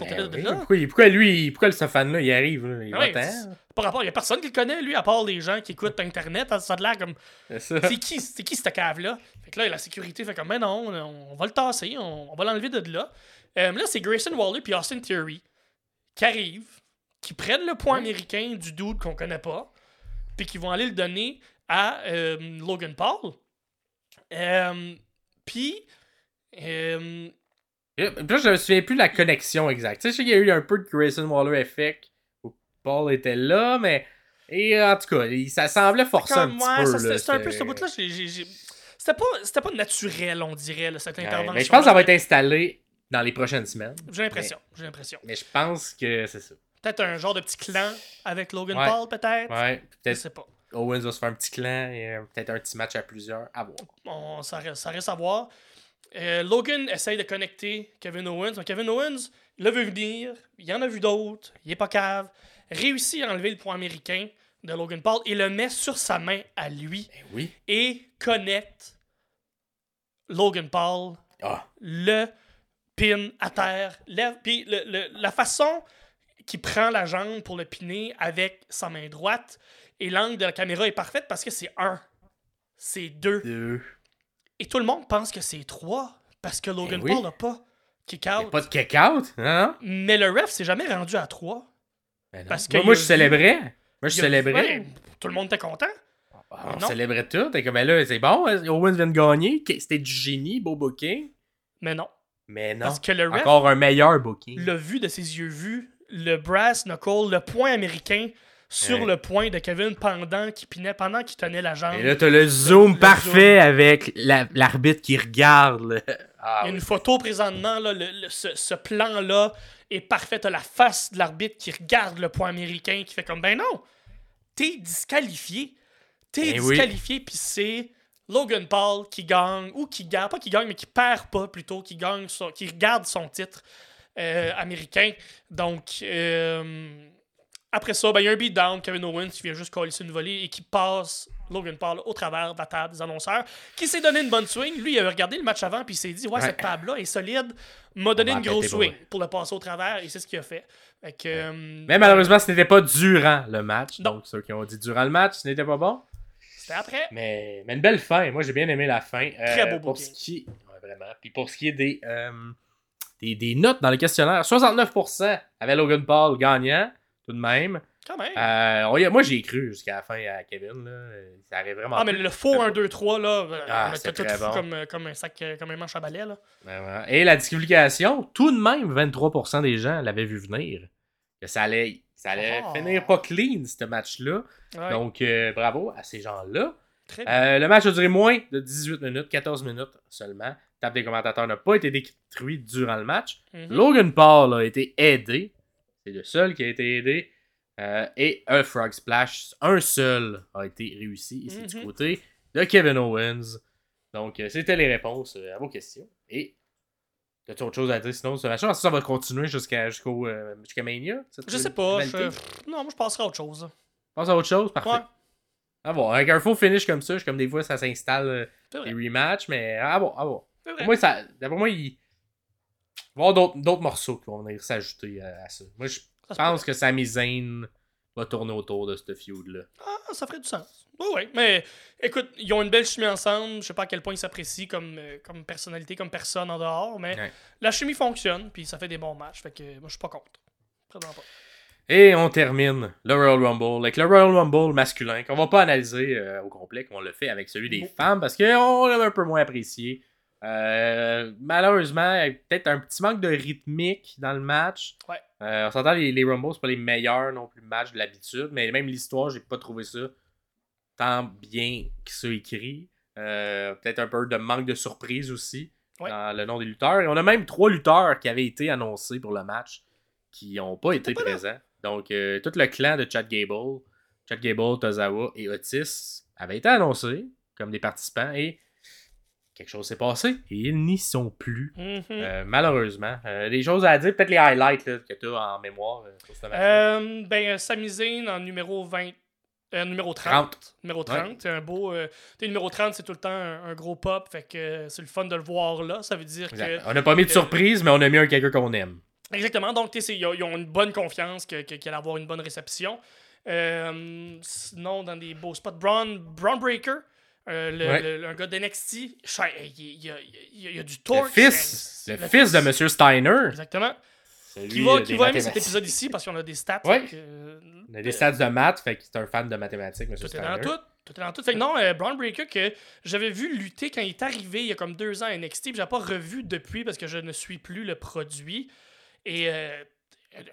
Ben télé de oui, là. Pourquoi, pourquoi lui, pourquoi ce fan-là, il arrive, là, il ouais, c'est- Par rapport, il y a personne qui le connaît, lui, à part les gens qui écoutent Internet. Ça a l'air comme. C'est qui, c'est qui cette cave-là? Fait que là, la sécurité fait comme, mais non, on, on va le tasser, on, on va l'enlever de là. Euh, là, c'est Grayson Waller puis Austin Theory qui arrivent, qui prennent le point américain du dude qu'on connaît pas, puis qui vont aller le donner à euh, Logan Paul. Euh, euh, Puis là, je me souviens plus de la connexion exacte. Tu sais, je sais qu'il y a eu un peu de Grayson Waller effect où Paul était là, mais. Et euh, en tout cas, il- ça semblait forcé un petit ouais, peu. c'était un peu ce bout-là. C'était pas, c'était pas naturel, on dirait, là, cette Ouais, intervention. mais je pense que ça va être installé dans les prochaines semaines. J'ai l'impression, j'ai l'impression. Mais je pense que c'est ça. Peut-être un genre de petit clan avec Logan Ouais. Paul, peut-être? Ouais, Je peut-être sais pas. Owens va se faire un petit clan et euh, peut-être un petit match à plusieurs. À voir. On, ça, reste, ça reste à voir. Euh, Logan essaye de connecter Kevin Owens. Mais Kevin Owens le veut venir. Il en a vu d'autres. Il est pas cave. Réussit à enlever le point américain de Logan Paul et le met sur sa main à lui Ben oui. et connecte Logan Paul, Ah, le pin à terre, lève. Puis le- le- la façon qu'il prend la jambe pour le piner avec sa main droite et l'angle de la caméra est parfaite parce que c'est un, c'est deux. deux. Et tout le monde pense que c'est trois parce que Logan Eh oui. Paul n'a pas kick Y a out. pas de kick-out, hein? Mais le ref s'est jamais rendu à trois. Ben non. Parce moi, qu'il moi, je vu- célébrais. Moi, je Il célébrais. Tout le monde était content. Ah, On Non. célébrait tout. T'es comme, ben là, c'est bon, Owens vient de gagner. que- C'était du génie, beau booking. Mais non. Mais non. Parce que le ref Encore un meilleur booking. l'a vu de ses yeux vus, le brass knuckle, le point américain sur Ouais. le point de Kevin pendant qu'il pinait, pendant qu'il tenait la jambe. Et là, t'as le zoom le parfait avec la- l'arbitre qui regarde. Ah, Il y a oui. une photo présentement, là, le- le- ce, ce plan-là est parfait. T'as la face de l'arbitre qui regarde le point américain, qui fait comme ben non, t'es disqualifié. T'es Ben oui. disqualifié, puis c'est Logan Paul qui gagne, ou qui gagne, pas qui gagne, mais qui perd pas plutôt, qui gagne, son- qui regarde son titre euh, américain. Donc, euh, après ça, ben, il y a un beatdown, Kevin Owens qui vient juste coller une volée et qui passe Logan Paul au travers de la table des annonceurs, qui s'est donné une bonne swing. Lui, il avait regardé le match avant, puis il s'est dit, ouais, Ouais. cette table-là est solide, m'a donné une grosse pour swing pour le passer au travers, et c'est ce qu'il a fait. Fait que, euh, Mais malheureusement, ce n'était pas durant le match. Non. Donc, ceux qui ont dit durant le match, ce n'était pas bon. c'était après. Mais, mais une belle fin. Moi, j'ai bien aimé la fin. Euh, Très beau pour booking. ce qui ouais, vraiment. Puis pour ce qui est des, euh, des, des notes dans le questionnaire, 69% avait Logan Paul gagnant, tout de même. Quand même. Euh, moi, j'ai cru jusqu'à la fin à Kevin. Là. Ça arrive vraiment. ah, mais le faux 1, 2, 3, là, euh, Ah, c'est tout bon. comme, euh, comme un sac, euh, comme un manche à balai, là. Vraiment. Et la disqualification, tout de même, 23% des gens l'avaient vu venir. Que ça allait, ça allait Ah. finir pas clean, ce match-là. Ouais, Donc, euh, bravo à ces gens-là. Euh, le match a duré moins de 18 minutes, 14 minutes seulement. Table des commentateurs n'a pas été détruit durant le match. Mhm. Logan Paul a été aidé. C'est le seul qui a été aidé. Euh, et un Frog Splash, un seul, a été réussi ici du Mhm. côté de Kevin Owens. Donc, euh, c'était les réponses euh, à vos questions. Et, as-tu autre chose à dire sinon sur ce match Est-ce que ça va continuer jusqu'à jusqu'au euh, jusqu'à Mania Je sais pas. je- Non, moi, je passerai à autre chose. Pense à autre chose? Parfait. Ouais, Ah bon, avec un faux finish comme ça, je- comme des fois ça s'installe euh, c'est des rematchs, mais ah bon, ah bon. C'est. Pour moi, ça, d'après moi, il, il va y avoir d'autres, morceaux qui vont venir s'ajouter à, à ça. Moi, je pense que Sami Zayn va tourner autour de ce feud-là. Ah, ça ferait du sens. Oui, oui. Mais écoute, ils ont une belle chimie ensemble. Je sais pas à quel point ils s'apprécient comme, euh, comme personnalité, comme personne en dehors, mais Ouais. la chimie fonctionne, puis ça fait des bons matchs. Fait que moi, je suis pas contre. Pas. Et on termine le Royal Rumble avec le Royal Rumble masculin qu'on va pas analyser euh, au complet, qu'on le fait avec celui des femmes parce qu'on l'a un peu moins apprécié. Euh, malheureusement, il y a peut-être un petit manque de rythmique dans le match. Ouais. Euh, on s'entend, les, les Rumbles, c'est pas les meilleurs non plus matchs de l'habitude, mais même l'histoire, j'ai pas trouvé ça tant bien que ça écrit. Euh, peut-être un peu de manque de surprise aussi Ouais. dans le nom des lutteurs. Et on a même trois lutteurs qui avaient été annoncés pour le match qui n'ont pas été pas là. présents. Donc, tout le clan de Chad Gable, Chad Gable, Tozawa et Otis avaient été annoncés comme des participants et quelque chose s'est passé et ils n'y sont plus. Mhm. Euh, malheureusement. Euh, des choses à dire, peut-être les highlights là, que tu as en mémoire euh, sur ce match. Ben, Sami Zayn en numéro 20. euh, numéro 30. 30. Numéro 30. C'est un beau. euh, tu sais, numéro 30, c'est tout le temps un, un gros pop. Fait que euh, c'est le fun de le voir là. Ça veut dire que. On n'a pas mis de surprise, mais on a mis un quelqu'un qu'on aime. Exactement. Donc, tu sais, c'est- ils ont, une bonne confiance que- que- va avoir une bonne réception. Sinon, dans des beaux spots, Braun, Braun Breaker, euh, le, Ouais. le- un gars d'NXT, il, il, y a- il y du Le torque. fils, c'est- le fils de M. Steiner. Exactement. celui, Qui va, euh, qui va aimer cet épisode ici parce qu'on a des stats. Ouais. fait que, euh, On a des stats de maths, fait que c'est un fan de mathématiques, M. Tout est Steiner. dans tout. Tout est dans tout. Fait que non, euh, Braun Breaker, que j'avais vu lutter quand il est arrivé il y a comme deux ans à NXT, puis j'ai pas revu depuis parce que je ne suis plus le produit. Et euh,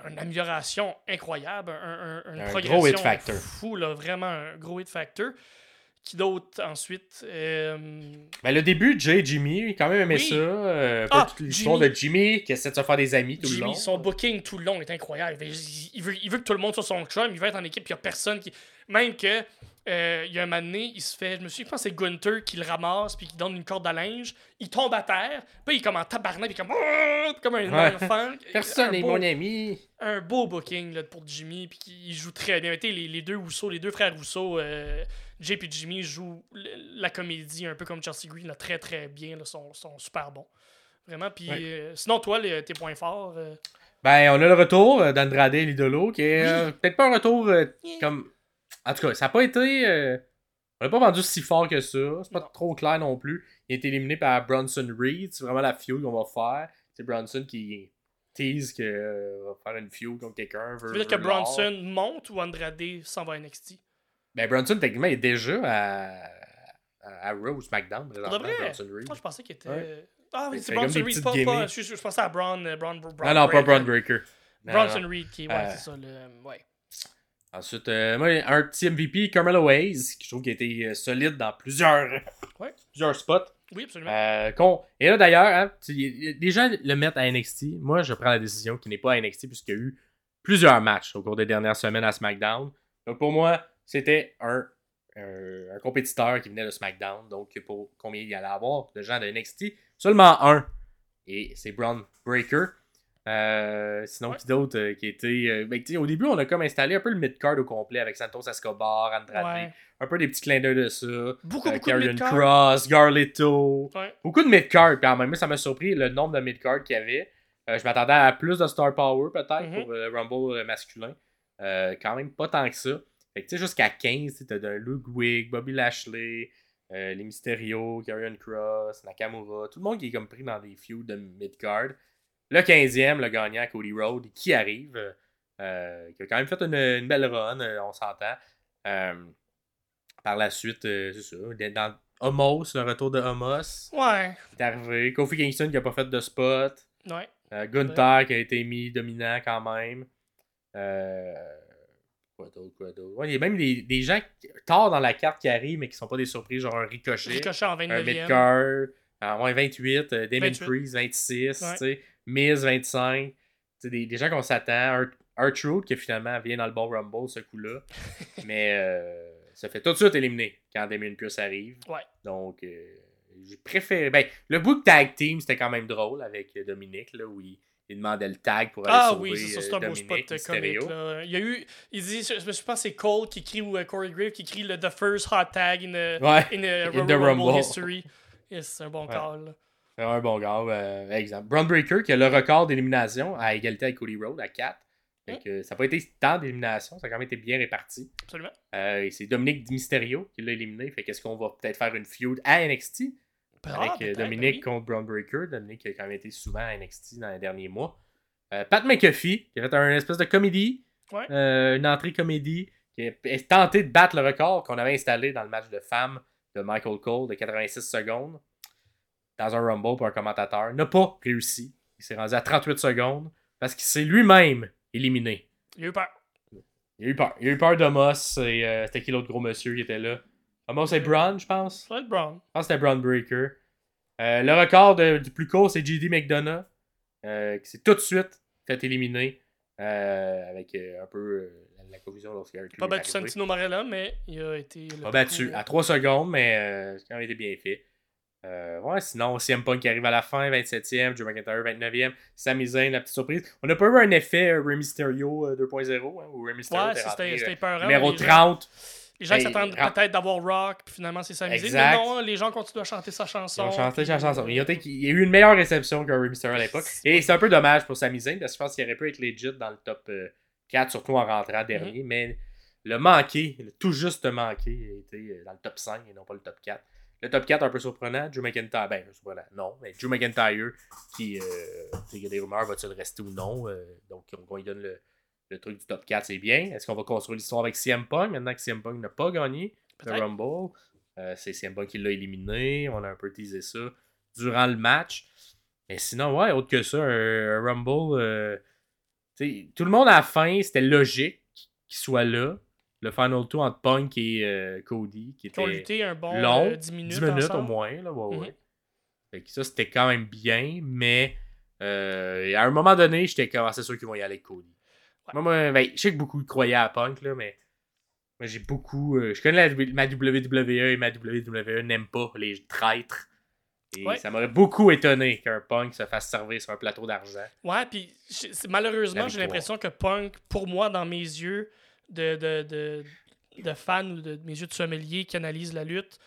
une amélioration incroyable, un, un- une Un progression gros hit factor. fou, là, vraiment un gros hit factor. Qui d'autre ensuite euh, Ben, le début, Jay Jimmy, il quand même aimé Oui. ça. Euh, Ah, toute l'histoire de Jimmy qui essaie de se faire des amis tout le long. Jimmy, son booking tout le long est incroyable. Il veut, il veut, il veut que tout le monde soit son chum, il veut être en équipe, il n'y a personne qui. Même que euh, il y a un moment donné, il se fait. Je me suis dit, je pense que c'est Gunther qui le ramasse puis qui donne une corde à linge. Il tombe à terre. Puis il est comme en tabarnak. Puis comme. Comme un Ouais. enfant. Personne n'est mon ami. un beau booking là, pour Jimmy, puis il joue très bien. Les, les deux Rousseau, les deux frères Rousseau, euh, Jay et Jimmy jouent la comédie un peu comme Chelsea Green, là, très très bien, là, sont, sont super bons. Vraiment, puis Ouais. euh, sinon, toi, les- tes points forts. euh, Ben, on a le retour d'Andrade Lidolo, qui est euh, peut-être pas un retour comme. En tout cas, ça n'a pas été. On l'a pas vendu si fort que ça. C'est pas Non. trop clair non plus. Il a été éliminé par Bronson Reed. C'est vraiment la feud qu'on va faire. C'est Bronson qui tease qu'il va faire une feud contre quelqu'un. tu veux dire que Bronson monte ou Andrade s'en va à NXT Ben, Bronson, techniquement, il est déjà à, à, à Raw ou SmackDown. présentement, vrai? Bronson Reed. Moi, je pensais qu'il était. Ouais. Ah oui, C'est Bronson Reed, pas, pas, je, pensais à Braun. euh, Braun, Braun Non, non, pas Braun Breaker. Non, Bronson non. Reed, qui est. Ouais, Euh, c'est ça. Le, ouais. Ensuite, euh, moi, un petit MVP, Carmelo Hayes, qui je trouve qu'il a été euh, solide dans plusieurs, Ouais. plusieurs spots. Oui, absolument. Euh, Et là, d'ailleurs, hein, les gens le mettent à NXT. Moi, je prends la décision qu'il n'est pas à NXT puisqu'il y a eu plusieurs matchs au cours des dernières semaines à SmackDown. Donc, pour moi, c'était un, un, un compétiteur qui venait de SmackDown. Donc, pour combien il y allait avoir de gens de NXT Seulement un. Et c'est Braun Breaker. Euh, sinon, Ouais. qui d'autre euh, qui était. euh, ben, au début, on a comme installé un peu le mid-card au complet avec Santos Escobar, Andrade. Ouais. Un peu des petits clins d'œil de ça. Beaucoup, Euh, beaucoup de mid-card. Cross, Garlito. Ouais. Beaucoup de mid-card quand même. Moi, ça m'a surpris le nombre de mid-card qu'il y avait. Euh, je m'attendais à plus de star power peut-être Mhm. pour le Rumble euh, masculin. Euh, quand même pas tant que ça. Fait que tu sais, jusqu'à 15, tu as Ludwig, Bobby Lashley, euh, les Mysterio, Karrion Cross, Nakamura. Tout le monde qui est comme pris dans des feuds de mid-card. Le 15e, le gagnant, Cody Rhodes, qui arrive. euh, qui a quand même fait une, une belle run, euh, on s'entend. Euh, par la suite, c'est ça. Dans Homos, le retour de Homos Ouais. est arrivé. Kofi Kingston qui a pas fait de spot. Ouais. Gunther qui a été mis dominant quand même. Euh, quoi d'autre, quoi d'autre? Ouais, il y a même des, des gens qui- tard dans la carte qui arrivent, mais qui sont pas des surprises, genre un Ricochet, Ricochet en un 29e. Midcard, euh, ouais, 28, euh, Damon 28. Priest 26, Ouais. tu sais, Miz 25. Tu sais, Des, des gens qu'on s'attend. R-Truth qui finalement vient dans le bon Rumble ce coup-là. mais euh, ça fait tout de suite éliminer quand Damon Priest arrive. Ouais. Donc, euh, j'ai préféré. Ben, le book tag team, c'était quand même drôle avec Dominique, là, où il, il demandait le tag pour aller Ah sauver oui, c'est euh, un beau Dominique spot euh, Mysterio. comique. Là. Il y a eu, il dit, je, je pense c'est Cole qui écrit, ou euh, Corey Grave qui écrit le The First Hot Tag in, a- Ouais, in, a In Royal the Rumble, Rumble. History. Yes, c'est un bon Ouais. call. c'est un bon gars. euh, exemple. Braun Breaker qui a le record d'élimination à égalité avec Cody Rhodes à 4. Fait Mm. que ça n'a pas été tant d'élimination, ça a quand même été bien réparti. Absolument. Euh, et c'est Dominique Mysterio qui l'a éliminé. Fait qu'est-ce qu'on va peut-être faire une feud à NXT avec peut-être, Dominique oui. contre Braun Breaker. Dominique qui a quand même été souvent à NXT dans les derniers mois. Euh, Pat McAfee qui a fait un espèce de comédie, Ouais. euh, une entrée comédie, qui a tenté de battre le record qu'on avait installé dans le match de femmes de Michael Cole de 86 secondes dans un Rumble pour un commentateur. N'a pas réussi. Il s'est rendu à 38 secondes parce qu'il s'est lui-même éliminé. Il a eu peur. Il a eu peur. Il a eu peur d'Amos et euh, c'était qui l'autre gros monsieur qui était là? Amos et Braun, je pense. Ça va être Brown. Je pense que c'était Braun Breaker. Euh, le record de- du plus court, c'est JD McDonough, euh, qui s'est tout de suite fait éliminer euh, avec euh, un peu euh, la confusion lorsqu'il a Pas battu Santino Marella, mais il a été. le Pas battu à 3 secondes, mais euh, c'est quand même été bien fait. Euh, ouais, sinon, CM Punk qui arrive à la fin, 27e, Drew McIntyre 29e, Sami Zayn, la petite surprise. On n'a pas eu un effet euh, Rey Mysterio euh, 2.0, hein, où Rey Mysterio Ouais, était ça, rentré, c'était euh, numéro les gens- 30. Les gens qui Hey, s'attendent rap- peut-être d'avoir Rock, puis finalement c'est s'amuser. Mais Exact. non, les gens continuent à chanter sa Ils chanson. ont chanté sa chanson. Il y a eu une meilleure réception que Mysterio à l'époque. Et c'est un peu dommage pour Sami Zayn, parce que je pense qu'il aurait pu être legit dans le top euh, 4, surtout en rentrant dernier. Mhm. Mais le manqué, le tout juste manqué, été euh, dans le top 5 et non pas le top 4. Le top 4 un peu surprenant, Drew McIntyre, ben surprenant, non, mais Drew McIntyre qui, euh, il y a des rumeurs, va-t-il rester ou non, euh, donc on, on lui donne le, le truc du top 4, c'est bien. Est-ce qu'on va construire l'histoire avec CM Punk? Maintenant que CM Punk n'a pas gagné le. Rumble? Euh, c'est CM Punk qui l'a éliminé, on a un peu teasé ça durant le match. Mais sinon, ouais, autre que ça, un, un Rumble, euh, tout le monde à la fin, c'était logique qu'il soit là. Le Final Two entre Punk et euh, Cody, qui était lutté un bon long, euh, 10 minutes. 10 minutes au moins. Là, ouais, ouais. Mhm. Fait que ça, c'était quand même bien, mais à un moment donné, j'étais comme, Ah, c'est sûr qu'ils vont y aller avec Cody. Moi, moi, ben, je sais que beaucoup croyaient à Punk, là, mais Moi, j'ai beaucoup. euh, je connais la- ma WWE et ma WWE n'aime pas les traîtres. Et Ouais. ça m'aurait beaucoup étonné qu'un punk se fasse servir sur un plateau d'argent. Ouais, puis malheureusement, j'ai l'impression que Punk, pour moi, dans mes yeux de, de, de, de fan ou de, de mes yeux de sommelier qui analyse la lutte,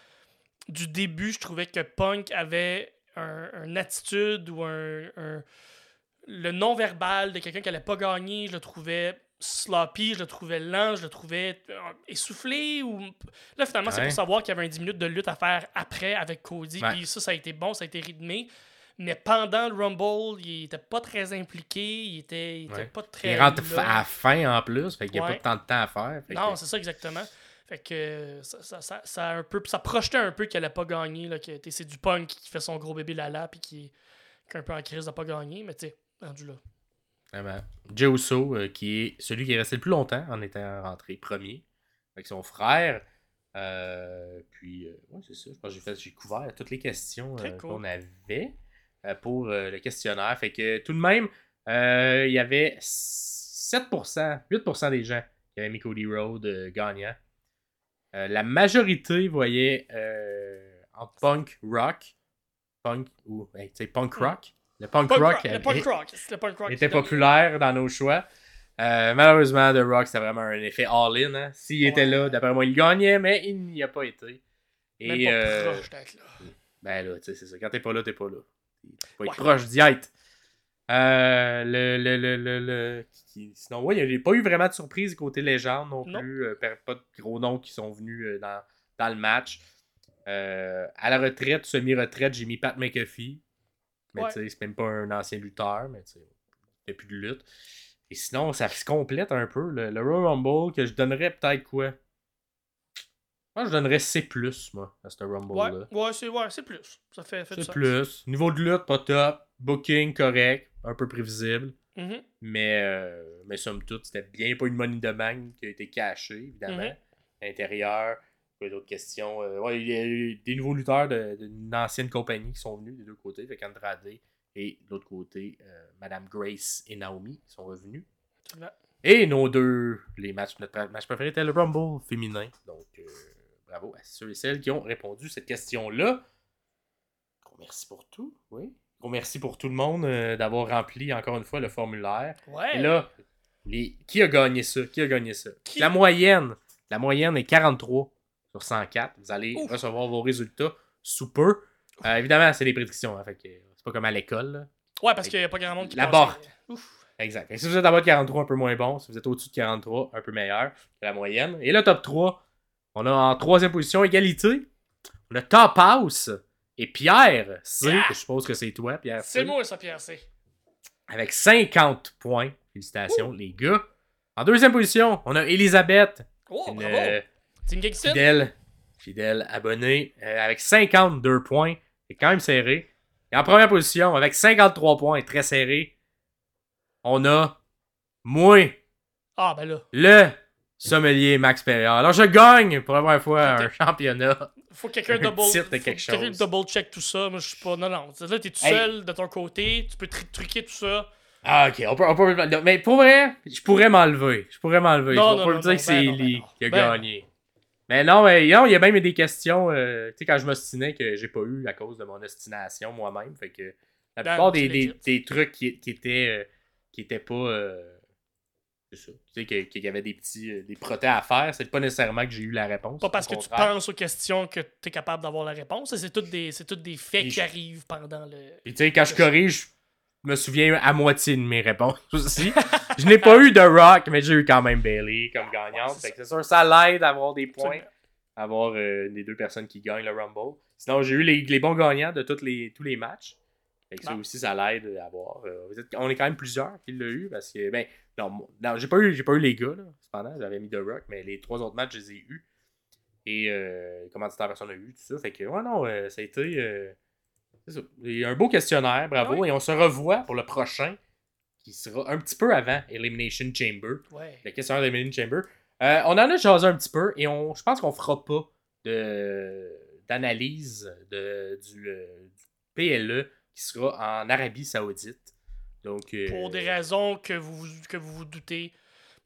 du début, je trouvais que Punk avait un, une attitude ou un, un- le non-verbal de quelqu'un qui allait pas gagner, je le trouvais sloppy, je le trouvais lent, je le trouvais euh, essoufflé. Ou... Là, finalement, c'est pour savoir qu'il y avait un 10 minutes de lutte à faire après avec Cody. Puis ça, ça a été bon, ça a été rythmé. Mais pendant le Rumble, il était pas très impliqué, il était, il était Ouais. pas très. Il rentre là. à la fin en plus, fait qu'il n'y a Ouais. pas tant de temps à faire. Non, que- c'est ça exactement. Fait que ça, ça, ça, ça un peu, ça projetait un peu qu'elle allait pas gagner. Là, que, c'est du punk qui fait son gros bébé Lala puis qui, est- qui est un peu en crise de pas gagner. Mais tu sais, rendu là. Vraiment. Jey Uso, euh, qui est celui qui est resté le plus longtemps en étant rentré premier avec son frère. Euh, puis, euh, ouais, c'est ça. Je pense que j'ai fait- j'ai couvert toutes les questions cool. qu'on avait pour le questionnaire. Fait que tout de même, il y avait 7%, 8% des gens qui avaient mis Cody euh, gagnant. La majorité voyait en punk rock, punk ou sais, punk rock. Le punk, Punk rock, rock, le euh, punk rock, c'est le punk rock. était populaire dans nos choix. Euh, malheureusement, The Rock, c'était vraiment un effet all-in. hein. S'il était là, d'après moi, il gagnait, mais il n'y a pas été. Et, Même pas euh, proche d'être là. ben là, tu sais, c'est ça. Quand t'es pas là, t'es pas là. Faut être Ouais. proche d'y être. Euh, le, le, le, le, le- Sinon, ouais, il n'y a pas eu vraiment de surprise côté légende non Non. plus. Euh, pas de gros noms qui sont venus euh, dans, dans le match. Euh, à la retraite, semi-retraite, j'ai mis Pat McAfee. Mais Ouais. tu sais, c'est même pas un ancien lutteur, mais tu sais, il fait plus de lutte. Et sinon, ça se complète un peu. Le, le Royal Rumble, que je donnerais peut-être quoi? Moi, je donnerais C, moi, à ce Ouais, Rumble-là. ouais, c'est ouais, c'est plus. Ça fait, C'est sens. plus. Niveau de lutte, pas top. Booking, correct. Un peu prévisible. Mhm. Mais, euh, mais somme toute, c'était bien. Pas une money de bank qui a été cachée, évidemment. Mhm. L'intérieur. Quoi d'autres questions? Euh, ouais, il y a eu des nouveaux lutteurs d'une ancienne compagnie qui sont venus des deux côtés. Fait qu'Andrade et de l'autre côté, euh, Madame Grace et Naomi sont revenus. Et nos deux, les matchs, notre match préféré était le Rumble féminin. Donc, euh, bravo à ceux et celles qui ont répondu à cette question-là. Gros merci pour tout, oui. Gros merci pour tout le monde d'avoir rempli encore une fois le formulaire. Ouais. Et là, les... qui a gagné ça? Qui a gagné ça? Qui- La moyenne, la moyenne est 43 sur 104. Vous allez Ouf. recevoir vos résultats sous peu. Euh, évidemment, c'est des prédictions, hein, fait que c'est pas comme à l'école. là. Ouais, parce qu'il n'y a pas grand monde qui La barre. Ouf. Exact. Et si vous êtes en bas de 43, un peu moins bon. Si vous êtes au-dessus de 43, un peu meilleur que la moyenne. Et le top 3, on a en troisième position égalité. On a Top House et Pierre C. Yeah. que je suppose que c'est toi, Pierre C. C'est moi, ça, Pierre C. Avec 50 points. Félicitations, les gars. En deuxième position, on a Elisabeth. Oh, une bravo. euh, Team fidèle, fidèle abonnée. euh, avec 52 points. C'est quand même serré. Et en première position, avec 53 points, très serré, on a moi. Ah, ben là. le sommelier Max Perriard. Alors, je gagne pour la première fois un championnat. Faut que quelqu'un Un double. titre de faut quelque que quelqu'un chose. double check tout ça. Moi, je suis pas. Non, non. Là, t'es tout Hey. seul de ton côté. Tu peux truquer tout ça. Ah, ok, on peut, on peut- Mais pour vrai, je pourrais m'enlever. Je pourrais m'enlever. Je non, pas dire que ben c'est ben Lee non. qui a Ben gagné. Mais non, mais non, il y a même des questions, euh, tu sais, quand je m'ostinais que j'ai pas eu à cause de mon ostination moi-même. Fait que la plupart des, des, des trucs qui, qui étaient, euh, qui étaient pas. euh, c'est ça. Tu sais, qu'il y avait des petits des protés à faire, c'est pas nécessairement que j'ai eu la réponse. Pas parce que tu penses aux questions que t'es capable d'avoir la réponse. C'est toutes des, toutes des faits Et qui arrivent pendant le. Puis tu sais, quand je corrige, me souviens à moitié de mes réponses aussi. je n'ai pas eu de Rock, mais j'ai eu quand même Bailey comme gagnante. c'est Fait que c'est sûr, ça l'aide à avoir des points, avoir euh, les deux personnes qui gagnent le Rumble. Sinon, j'ai eu les, les bons gagnants de tous les, tous les matchs. Fait que ça Bon. aussi, ça l'aide à avoir. euh, on est quand même plusieurs qui l'ont eu parce que, ben, non, non, j'ai pas eu, pas eu les gars, là, cependant, j'avais mis The Rock, mais les trois autres matchs, je les ai eus. Et euh, comment dit personne a eu, tout ça. Fait que, ouais, non, euh, ça a été. Ça. Il y a un beau questionnaire, bravo. Oui. Et on se revoit pour le prochain, qui sera un petit peu avant Elimination Chamber. Le questionnaire d'Elimination Chamber. Euh, on en a jasé un petit peu et on, je pense qu'on fera pas de, d'analyse de, du, euh, du PLE qui sera en Arabie Saoudite. Donc, euh, Pour des raisons que vous que vous, vous doutez.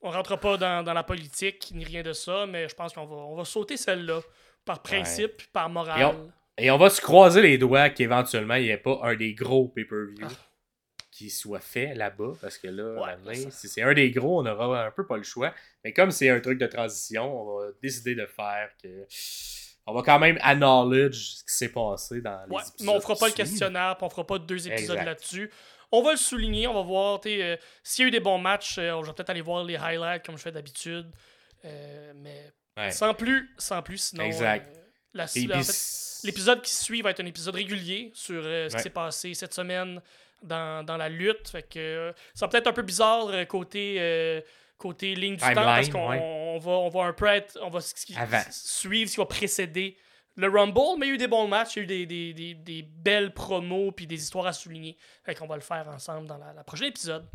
On rentre pas dans, dans la politique ni rien de ça, mais je pense qu'on va, on va sauter celle-là. Par principe, par morale. Et on- va se croiser les doigts qu'éventuellement, il n'y ait pas un des gros pay-per-view Ah. qui soit fait là-bas. Parce que là, Ouais, maintenant, ça- si c'est un des gros, on aura un peu pas le choix. Mais comme c'est un truc de transition, on va décider de faire que. On va quand même acknowledge ce qui s'est passé dans les Ouais, épisodes mais on fera pas le questionnaire, puis on fera pas deux épisodes là-dessus. On va le souligner, on va voir, euh, s'il y a eu des bons matchs, euh, je vais peut-être aller voir les highlights comme je fais d'habitude. Euh, mais Ouais. sans plus, sans plus, sinon. Exact. euh, la- en fait, L'épisode qui suit va être un épisode régulier sur euh, ce Ouais. qui s'est passé cette semaine dans, dans la lutte. Fait que euh, ça va peut-être un peu bizarre euh, côté, euh, côté ligne du temps parce qu'on ouais. on va, on va un peu être, on va suivre ce qui va précéder le Rumble, mais il y a eu des bons matchs, il y a eu des, des, des, des belles promos puis des histoires à souligner. Fait qu'on va le faire ensemble dans la, la prochaine épisode.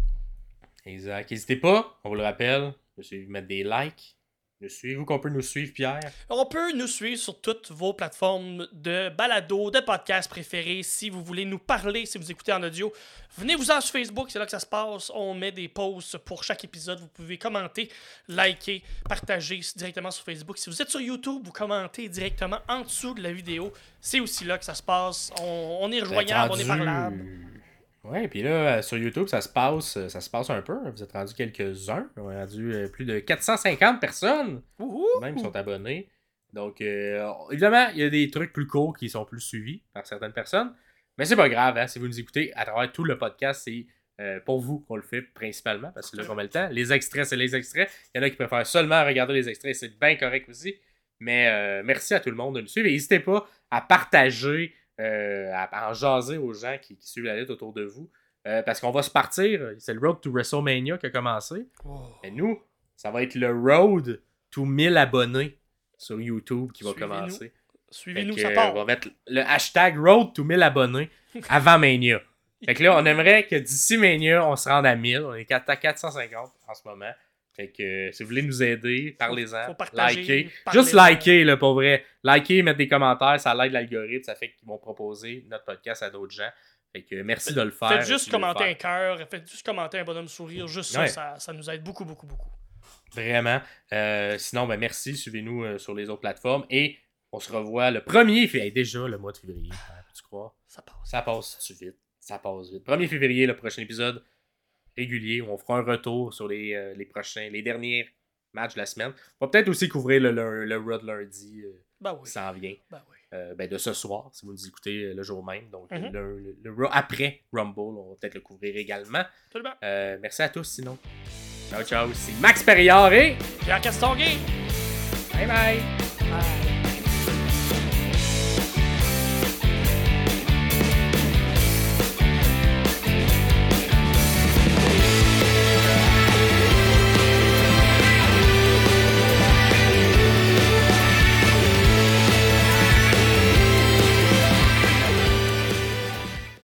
Exact. N'hésitez pas, on vous le rappelle, de suivre, mettre des likes. Nous suivre, où qu'on peut nous suivre, Pierre? On peut nous suivre sur toutes vos plateformes de balado, de podcast préférés. Si vous voulez nous parler, si vous écoutez en audio, venez-vous-en sur Facebook, c'est là que ça se passe. On met des posts pour chaque épisode. Vous pouvez commenter, liker, partager directement sur Facebook. Si vous êtes sur YouTube, vous commentez directement en dessous de la vidéo. C'est aussi là que ça se passe. On, on est rejoignable, on est parlable. Ouais, puis là, euh, sur YouTube, ça se passe euh, ça se passe un peu. Vous êtes rendu quelques-uns. On est rendu euh, plus de 450 personnes, même, qui sont abonnés. Donc, euh, évidemment, il y a des trucs plus courts qui sont plus suivis par certaines personnes. Mais c'est pas grave, hein, si vous nous écoutez à travers tout le podcast, c'est euh, pour vous qu'on le fait principalement, parce que là qu'on met le temps. Les extraits, c'est les extraits. Il y en a qui préfèrent seulement regarder les extraits, c'est bien correct aussi. Mais euh, merci à tout le monde de nous suivre. N'hésitez pas à partager, euh, à, à en jaser aux gens qui, qui suivent la lutte autour de vous. Euh, parce qu'on va se partir. C'est le Road to WrestleMania qui a commencé. Oh. Et nous, ça va être le Road to 1000 abonnés sur YouTube qui va commencer. Suivez-nous, ça que, part. On va mettre le hashtag Road to 1000 abonnés avant Mania. Fait que là, on aimerait que d'ici Mania, on se rende à 1000. On est à 450 en ce moment. Fait que euh, si vous voulez nous aider, parlez-en. faut partager, likez. parlez-en. Juste liker, là, pour vrai. Liker, mettre des commentaires, ça l'aide l'algorithme. Ça fait qu'ils vont proposer notre podcast à d'autres gens. Fait que merci de le faire. Faites juste commenter un cœur, faites juste commenter un bonhomme sourire, juste ça, ça nous aide beaucoup, beaucoup, beaucoup. Vraiment. Euh, sinon, ben merci. Suivez-nous euh, sur les autres plateformes. Et on se revoit le 1er février. Déjà le mois de février. hein, tu crois? Ça passe. Ça passe vite? Ça passe vite. 1er février, le prochain épisode régulier. On fera un retour sur les, euh, les prochains, les derniers matchs de la semaine. On va peut-être aussi couvrir le, le, le Raw de lundi euh, Ben qui oui. s'en vient. Ben oui. Euh, ben, de ce soir, si vous nous écoutez euh, le jour même. Donc, Mhm. le, le- Raw après Rumble, on va peut-être le couvrir également. Euh, merci à tous, sinon. Ciao, ciao. C'est Max Perriard et Pierre Castonguay. bye bye. Bye.